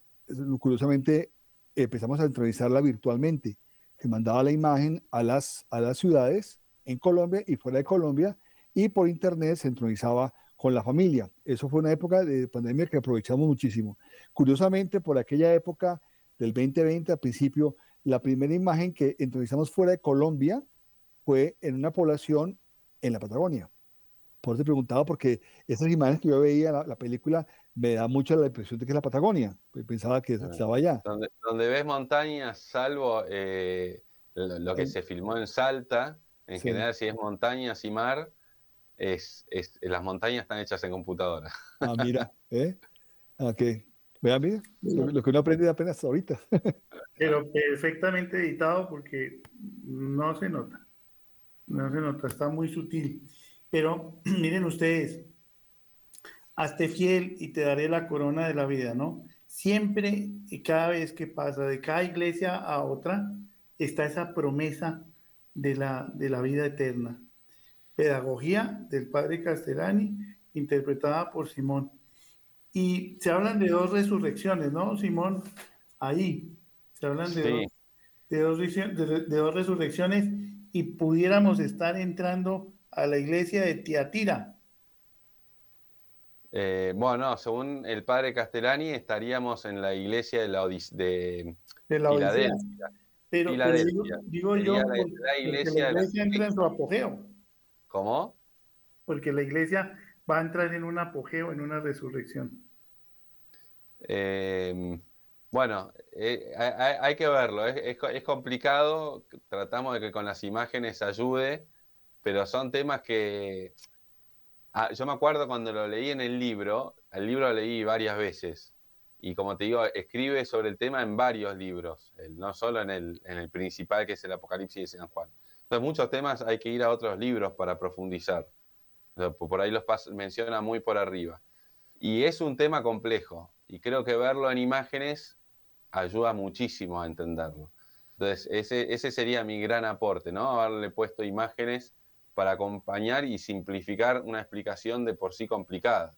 curiosamente, empezamos a entrevistarla virtualmente. Se mandaba la imagen a las, a las ciudades en Colombia y fuera de Colombia y por internet se entronizaba con la familia. Eso fue una época de pandemia que aprovechamos muchísimo. Curiosamente, por aquella época del 2020, al principio, la primera imagen que entronizamos fuera de Colombia fue en una población en la Patagonia. Por eso te preguntaba, porque esas imágenes que yo veía, la, la película, me da mucho la impresión de que es la Patagonia. Pensaba que ah, estaba allá. Donde, ves montañas, salvo eh, lo, que se filmó en Salta, en general si es montañas y mar, es, es, las montañas están hechas en computadora. Ah, mira, ¿eh? Ok. Vean, mira, lo, que uno aprende apenas ahorita. Pero perfectamente editado porque no se nota. No se nota, está muy sutil. Pero miren ustedes, hazte fiel y te daré la corona de la vida, ¿no? Siempre y cada vez que pasa de cada iglesia a otra, está esa promesa de la, de la vida eterna. Pedagogía del padre Castellani, interpretada por Simón. Y se hablan de dos resurrecciones, ¿no, Simón? Ahí. Se hablan de, dos, de, dos, de dos resurrecciones y pudiéramos estar entrando a la iglesia de Tiatira. Eh, bueno, según el padre Castellani, estaríamos en la iglesia de la, de, de la Filadelfia. Pero, digo, yo, la, iglesia, entra en su apogeo. ¿Cómo? Porque la iglesia va a entrar en un apogeo, en una resurrección. Em, bueno, eh, hay, que verlo, es, es, complicado, tratamos de que con las imágenes ayude, pero son temas que... Ah, yo me acuerdo cuando lo leí en el libro, el libro lo leí varias veces, y como te digo, escribe sobre el tema en varios libros, no solo en el, en el principal que es el Apocalipsis de San Juan. Entonces muchos temas hay que ir a otros libros para profundizar. Por ahí los menciona muy por arriba. Y es un tema complejo, y creo que verlo en imágenes ayuda muchísimo a entenderlo. Entonces, ese, ese sería mi gran aporte, ¿no? Haberle puesto imágenes para acompañar y simplificar una explicación de por sí complicada.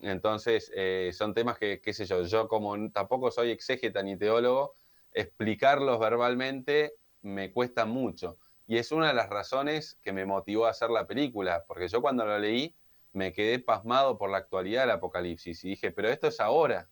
Entonces, eh, son temas que, qué sé yo, yo como tampoco soy exégeta ni teólogo, explicarlos verbalmente me cuesta mucho. Y es una de las razones que me motivó a hacer la película, porque yo cuando la leí me quedé pasmado por la actualidad del apocalipsis y dije, pero esto es ahora.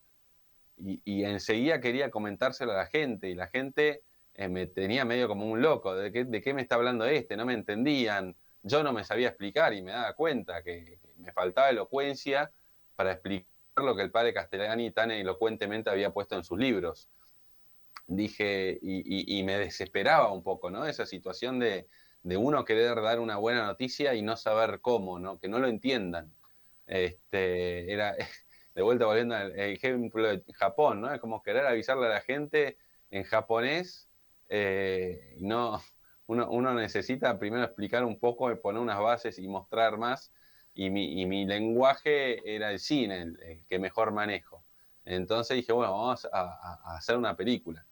Y, enseguida quería comentárselo a la gente y la gente eh, me tenía medio como un loco, ¿de qué, ¿de qué me está hablando este? No me entendían, yo no me sabía explicar y me daba cuenta que, me faltaba elocuencia para explicar lo que el padre Castellani tan elocuentemente había puesto en sus libros. Dije, y, me desesperaba un poco, ¿no? Esa situación de, uno querer dar una buena noticia y no saber cómo, ¿no? Que no lo entiendan. Este, era, de vuelta volviendo al ejemplo de Japón, ¿no? Es como querer avisarle a la gente en japonés, eh, no, uno, necesita primero explicar un poco, poner unas bases y mostrar más. Y mi, lenguaje era el cine, el, que mejor manejo. Entonces dije, bueno, vamos a, hacer una película.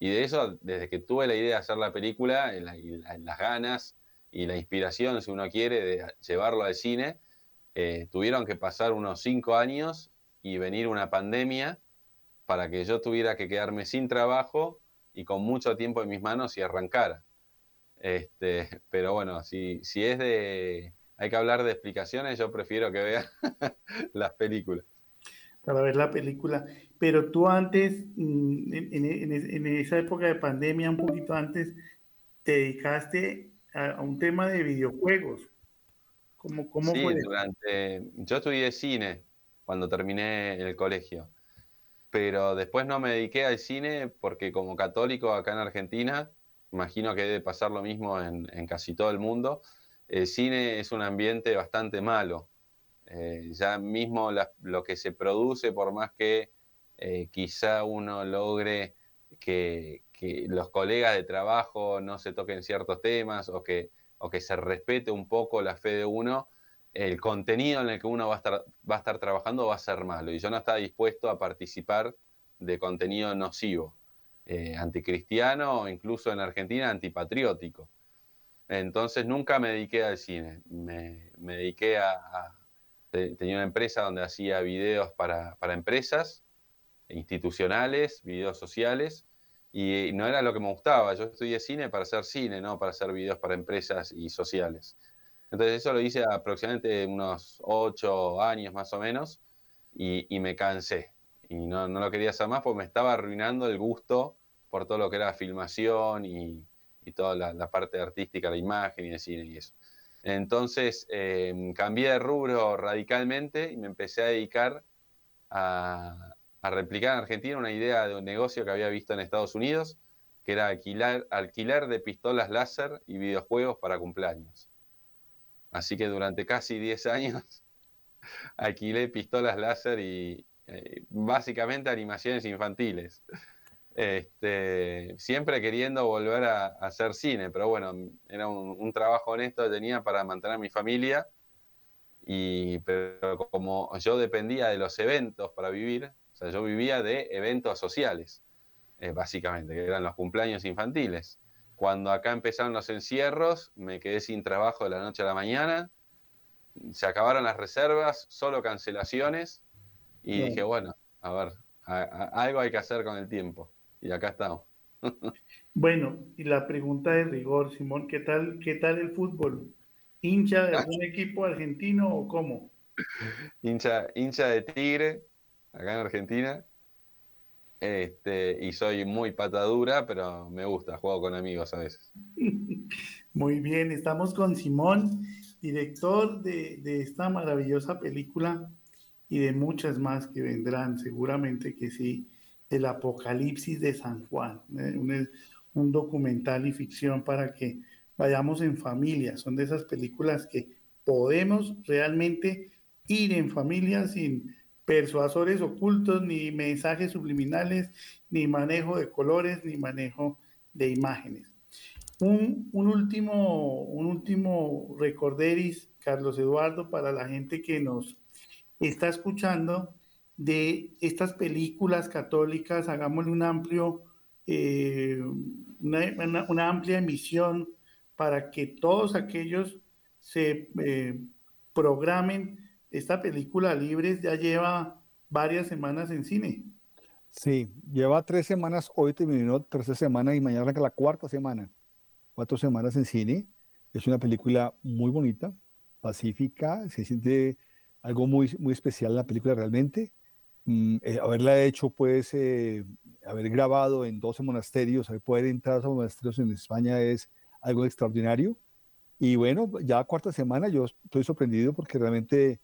Y de eso, desde que tuve la idea de hacer la película, las ganas y la inspiración, si uno quiere, de llevarlo al cine, eh, tuvieron que pasar unos cinco años y venir una pandemia para que yo tuviera que quedarme sin trabajo y con mucho tiempo en mis manos y arrancara. Este, pero bueno, si, si es de. Hay que hablar de explicaciones, yo prefiero que vea las películas. Para ver la película. Pero tú antes, mm, en, esa época de pandemia, un poquito antes, te dedicaste a, un tema de videojuegos. ¿Cómo, cómo sí, Durante, yo estudié cine cuando terminé el colegio, pero después no me dediqué al cine porque como católico acá en Argentina imagino que debe pasar lo mismo en, casi todo el mundo, el cine es un ambiente bastante malo. Eh, ya mismo lo que se produce, por más que eh, quizá uno logre que, los colegas de trabajo no se toquen ciertos temas o que, o que se respete un poco la fe de uno, el contenido en el que uno va a, estar, va a estar trabajando va a ser malo. Y yo no estaba dispuesto a participar de contenido nocivo eh, anticristiano incluso en Argentina antipatriótico. Entonces nunca me dediqué al cine, me, dediqué a, tenía una empresa donde hacía videos para, para empresas institucionales, videos sociales, y no era lo que me gustaba. Yo estudié cine para hacer cine, no para hacer videos para empresas y sociales. Entonces eso lo hice aproximadamente unos ocho años más o menos y, me cansé. Y no, no, lo quería hacer más porque me estaba arruinando el gusto por todo lo que era filmación y, toda la, parte artística, la imagen y el cine y eso. Entonces em, cambié de rubro radicalmente y me empecé a dedicar a, a replicar en Argentina una idea de un negocio que había visto en Estados Unidos, que era alquilar, alquiler de pistolas láser y videojuegos para cumpleaños. Así que durante casi 10 años alquilé pistolas láser y eh, básicamente animaciones infantiles. Este, siempre queriendo volver a, hacer cine, pero bueno, era un, trabajo honesto que tenía para mantener a mi familia. Y, pero como yo dependía de los eventos para vivir, o sea, yo vivía de eventos sociales, eh, básicamente, que eran los cumpleaños infantiles. Cuando acá empezaron los encierros, me quedé sin trabajo de la noche a la mañana, se acabaron las reservas, solo cancelaciones, y dije, bueno, a ver, algo hay que hacer con el tiempo. Y acá estamos. bueno, y la pregunta de rigor, Simón, ¿qué tal, qué tal el fútbol? ¿Hincha de algún equipo argentino o cómo? hincha, hincha de Tigre, acá en Argentina. Este, y soy muy patadura, pero me gusta, juego con amigos a veces. Muy bien, estamos con Simón, director de, de, esta maravillosa película y de muchas más que vendrán, seguramente que sí, el Apocalipsis de San Juan, ¿eh? un, un, documental y ficción para que vayamos en familia. Son de esas películas que podemos realmente ir en familia sin persuasores ocultos, ni mensajes subliminales, ni manejo de colores, ni manejo de imágenes. Un, último, un último recorderis, Carlos Eduardo, para la gente que nos está escuchando de estas películas católicas, hagámosle un amplio, eh, una, amplia emisión para que todos aquellos se eh, programen esta película Libres ya lleva varias semanas en cine. Sí, lleva tres semanas, hoy terminó tercera semana y mañana la cuarta semana. Cuatro semanas en cine. Es una película muy bonita, pacífica, se siente algo muy, muy especial la película realmente. Mm, eh, haberla hecho, pues, eh, haber grabado en 12 monasterios, poder entrar a monasterios en España es algo extraordinario. Y bueno, ya cuarta semana yo estoy sorprendido porque realmente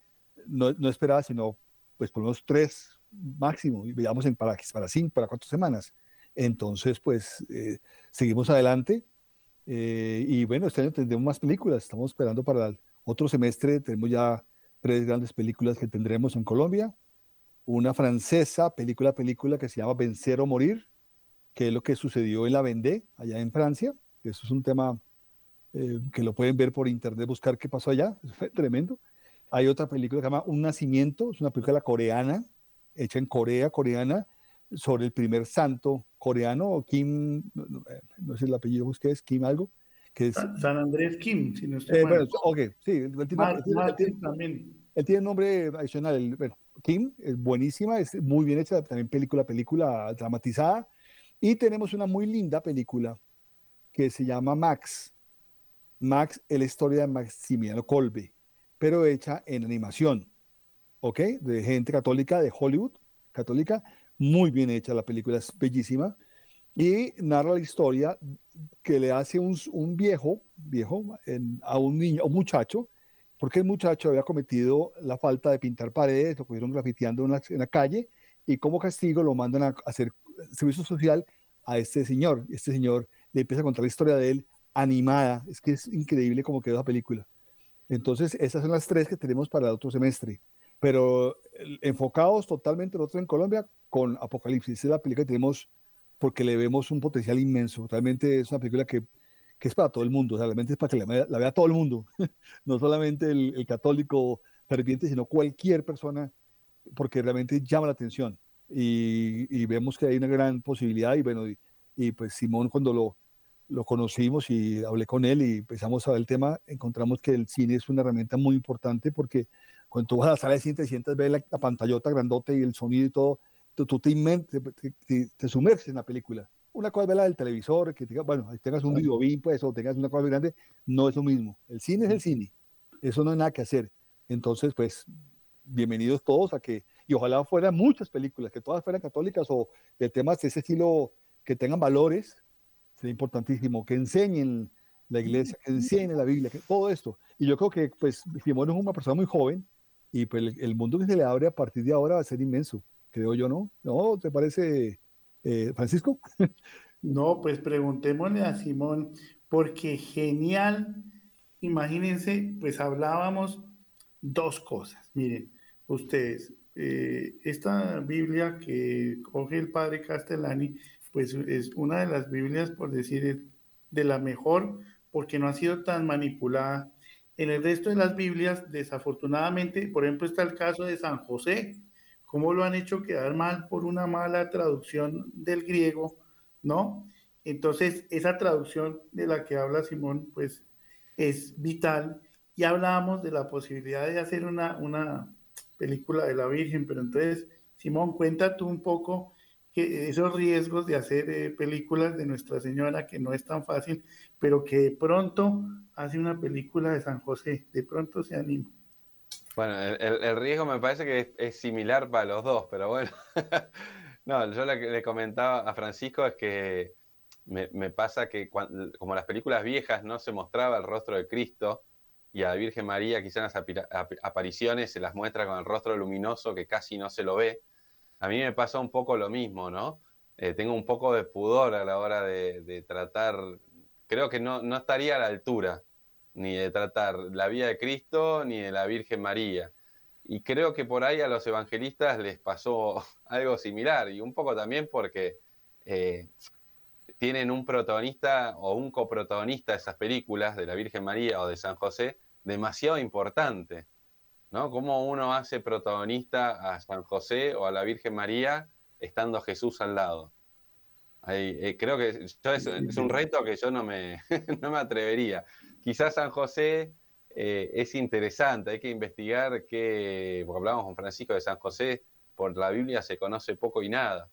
no, no, esperaba sino pues por unos tres máximo, y veamos en para, para cinco, para cuatro semanas. Entonces, pues eh, seguimos adelante eh, y bueno, este año tendremos más películas, estamos esperando para el otro semestre, tenemos ya tres grandes películas que tendremos en Colombia, una francesa, película película que se llama Vencer o Morir, que es lo que sucedió en la Vendée, allá en Francia, eso es un tema eh, que lo pueden ver por internet, buscar qué pasó allá, fue tremendo. Hay otra película que se llama Un Nacimiento, es una película coreana, hecha en Corea, coreana, sobre el primer santo coreano, Kim, no, sé el apellido que es, Kim algo, que es... San Andrés Kim, si no estoy eh, bueno, ok, sí, él tiene, nombre adicional, bueno, Kim, es buenísima, es muy bien hecha, también película, película dramatizada, y tenemos una muy linda película que se llama Max. Max es la historia de Maximiano Colbe pero hecha en animación, ¿ok? De gente católica, de Hollywood, católica, muy bien hecha, la película es bellísima, y narra la historia que le hace un, un viejo, viejo, a un niño, un muchacho, porque el muchacho había cometido la falta de pintar paredes, lo cogieron grafiteando en la, en la calle, y como castigo lo mandan a hacer servicio social a este señor. Este señor le empieza a contar la historia de él animada. Es que es increíble cómo quedó la película. Entonces, esas son las tres que tenemos para el otro semestre. Pero enfocados totalmente nosotros en Colombia con Apocalipsis. es la película que tenemos porque le vemos un potencial inmenso. Realmente es una película que, que es para todo el mundo. realmente es para que la, vea todo el mundo. no solamente el, católico ferviente, sino cualquier persona, porque realmente llama la atención. Y, vemos que hay una gran posibilidad. Y bueno, y, y pues Simón cuando lo, lo conocimos y hablé con él y empezamos a ver el tema, encontramos que el cine es una herramienta muy importante porque Cuando tú vas a la sala de cine te sientes ver la, pantallota grandote y el sonido y todo, tú, tú te, te, te, sumerges en la película. Una cosa es verla del televisor, que tengas, bueno, tengas un video pues, o tengas una cosa grande, no es lo mismo. El cine es el cine. Eso no hay nada que hacer. Entonces, pues, bienvenidos todos a que, y ojalá fueran muchas películas, que todas fueran católicas o de temas de ese estilo que tengan valores, sería importantísimo, que enseñen la iglesia, que enseñen la Biblia, que todo esto. Y yo creo que, pues, Simón es una persona muy joven y pues el, mundo que se le abre a partir de ahora va a ser inmenso, creo yo, ¿no? ¿No? ¿Te parece, eh, Francisco? No, pues preguntémosle a Simón, porque genial, imagínense, pues hablábamos dos cosas. Miren, ustedes, eh, esta Biblia que coge el padre Castellani, pues es una de las Biblias, por decir, de la mejor, porque no ha sido tan manipulada. En el resto de las Biblias, desafortunadamente, por ejemplo, está el caso de San José, cómo lo han hecho quedar mal por una mala traducción del griego, ¿no? Entonces, esa traducción de la que habla Simón, pues es vital y hablábamos de la posibilidad de hacer una, una película de la Virgen, pero entonces, Simón, cuenta tú un poco que esos riesgos de hacer eh, películas de Nuestra Señora, que no es tan fácil, pero que de pronto hace una película de San José, de pronto se anima. Bueno, el, riesgo me parece que es, similar para los dos, pero bueno. no, yo le comentaba a Francisco es que me, pasa que como las películas viejas no se mostraba el rostro de Cristo, y a la Virgen María quizás en las apariciones se las muestra con el rostro luminoso que casi no se lo ve. A mí me pasa un poco lo mismo, ¿no? Eh, tengo un poco de pudor a la hora de, tratar, creo que no, no, estaría a la altura ni de tratar la vida de Cristo ni de la Virgen María. Y creo que por ahí a los evangelistas les pasó algo similar y un poco también porque eh, tienen un protagonista o un coprotagonista de esas películas de la Virgen María o de San José demasiado importante, ¿no? ¿Cómo uno hace protagonista a San José o a la Virgen María estando Jesús al lado? Eh, creo que es, un reto que yo no me, no me atrevería. Quizás San José eh, es interesante, hay que investigar que, porque hablamos con Francisco de San José, por la Biblia se conoce poco y nada.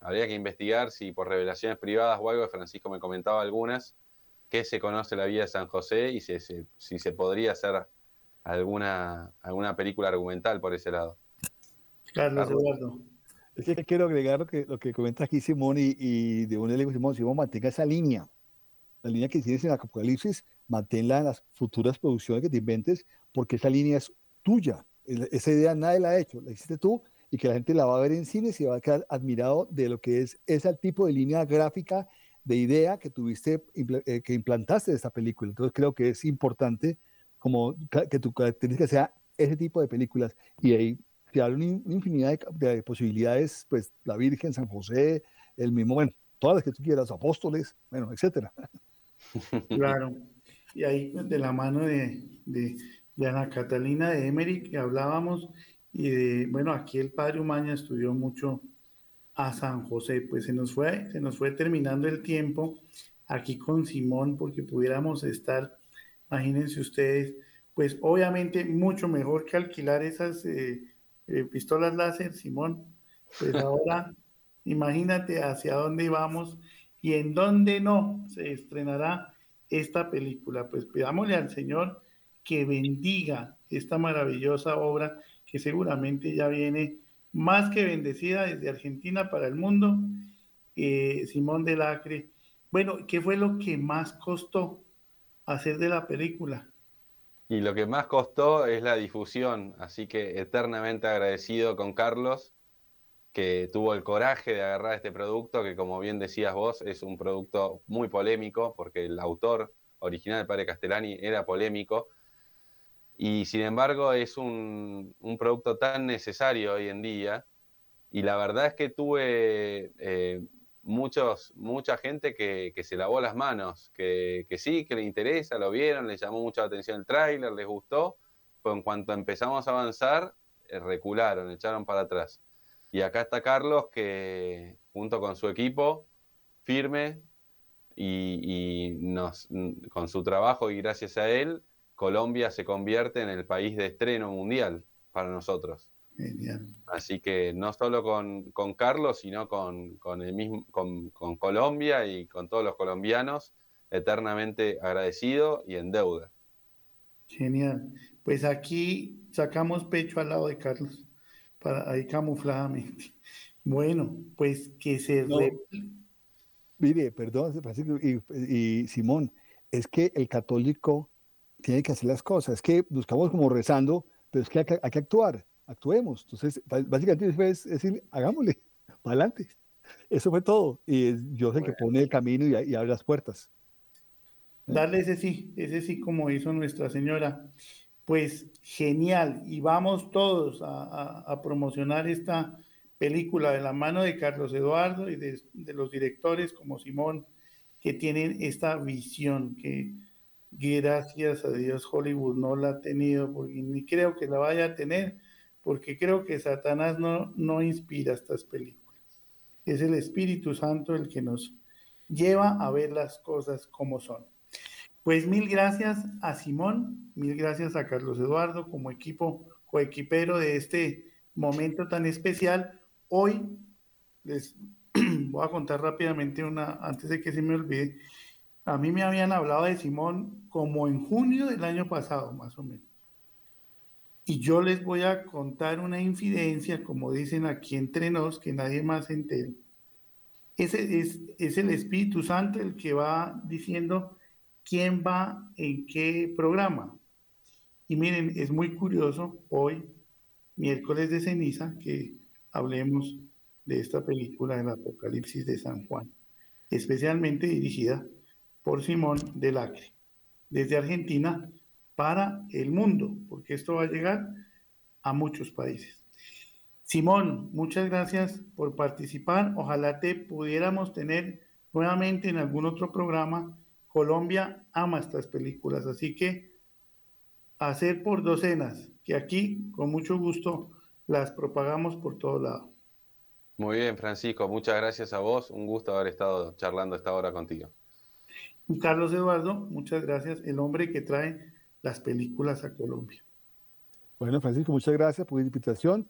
Habría que investigar si por revelaciones privadas o algo, Francisco me comentaba algunas, qué se conoce la vida de San José y si, se podría hacer alguna, alguna película argumental por ese lado. Carlos, Eduardo. Es que quiero agregar lo que, lo que comenta aquí Simón y, de un Simón, Simón, mantenga esa línea. La línea que tienes en Apocalipsis, manténla en las futuras producciones que te inventes, porque esa línea es tuya. Esa idea nadie la ha hecho, la hiciste tú y que la gente la va a ver en cine y va a quedar admirado de lo que es ese tipo de línea gráfica de idea que tuviste, eh, que implantaste de esta película. Entonces creo que es importante como que tu característica sea ese tipo de películas y ahí se abre una infinidad de, posibilidades, pues la Virgen, San José, el mismo, bueno, todas las que tú quieras, apóstoles, bueno, etcétera. Claro, y ahí de la mano de, de, de Ana Catalina de Emery que hablábamos y de, bueno, aquí el padre Umaña estudió mucho a San José. Pues se nos fue, se nos fue terminando el tiempo aquí con Simón porque pudiéramos estar, imagínense ustedes, pues obviamente mucho mejor que alquilar esas eh, eh, pistolas láser, Simón. Pues ahora imagínate hacia dónde vamos y en dónde no se estrenará esta película. Pues pidámosle al Señor que bendiga esta maravillosa obra que seguramente ya viene más que bendecida desde Argentina para el mundo, eh, Simón del Acre. Bueno, ¿qué fue lo que más costó hacer de la película? Y lo que más costó es la difusión, así que eternamente agradecido con Carlos, que tuvo el coraje de agarrar este producto, que como bien decías vos, es un producto muy polémico, porque el autor original, el padre Castellani, era polémico, y sin embargo es un, producto tan necesario hoy en día. Y la verdad es que tuve eh, muchos, mucha gente que, se lavó las manos, que, sí, que le interesa, lo vieron, les llamó mucha atención el tráiler, les gustó, pero en cuanto empezamos a avanzar, eh, recularon, echaron para atrás. Y acá está Carlos, que junto con su equipo, firme, y, nos, con su trabajo y gracias a él, Colombia se convierte en el país de estreno mundial. para nosotros. Así que no solo con, Carlos, sino con, el mismo, con, Colombia y con todos los colombianos, eternamente agradecido y en deuda. Genial. Pues aquí sacamos pecho al lado de Carlos, para ahí camufladamente. Bueno, pues que se... Mire, perdón, Francisco y, Simón, es que el católico tiene que hacer las cosas, es que buscamos como rezando, pero es que hay que, hay que actuar actuemos. Entonces, básicamente es decir, hagámosle, para adelante. Eso fue todo. Y yo sé que pone el camino y, abre las puertas. Darle ese sí, ese sí como hizo Nuestra Señora. Pues genial. Y vamos todos a, promocionar esta película de la mano de Carlos Eduardo y de, los directores como Simón, que tienen esta visión que gracias a Dios Hollywood no la ha tenido, porque ni creo que la vaya a tener, porque creo que Satanás no, no inspira estas películas. Es el Espíritu Santo el que nos lleva a ver las cosas como son. Pues mil gracias a Simón, mil gracias a Carlos Eduardo como equipo coequipero de este momento tan especial. Hoy les voy a contar rápidamente una, antes de que se me olvide. A mí me habían hablado de Simón como en junio del año pasado, más o menos. Y yo les voy a contar una infidencia, como dicen aquí entre nos, que nadie más se entere. Ese es, es el Espíritu Santo el que va diciendo quién va en qué programa. Y miren, es muy curioso hoy, miércoles de ceniza, que hablemos de esta película del Apocalipsis de San Juan, especialmente dirigida por Simón del Acre, desde Argentina, para el mundo, porque esto va a llegar a muchos países. Simón, muchas gracias por participar. Ojalá te pudiéramos tener nuevamente en algún otro programa. Colombia ama estas películas, así que hacer por docenas, que aquí con mucho gusto las propagamos por todo lado. Muy bien, Francisco, muchas gracias a vos. Un gusto haber estado charlando esta hora contigo. Y Carlos Eduardo, muchas gracias. El hombre que trae las películas a Colombia. Bueno, Francisco, muchas gracias por la invitación.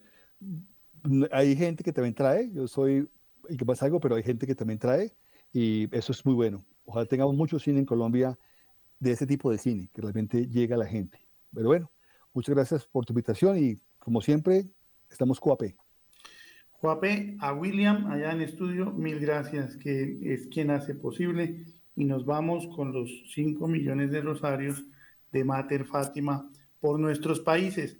Hay gente que también trae, yo soy el que pasa algo, pero hay gente que también trae y eso es muy bueno. Ojalá tengamos mucho cine en Colombia de ese tipo de cine, que realmente llega a la gente. Pero bueno, muchas gracias por tu invitación y como siempre, estamos Coapé. Coapé, a William allá en estudio, mil gracias, que es quien hace posible. Y nos vamos con los 5 millones de rosarios de Mater Fátima por nuestros países.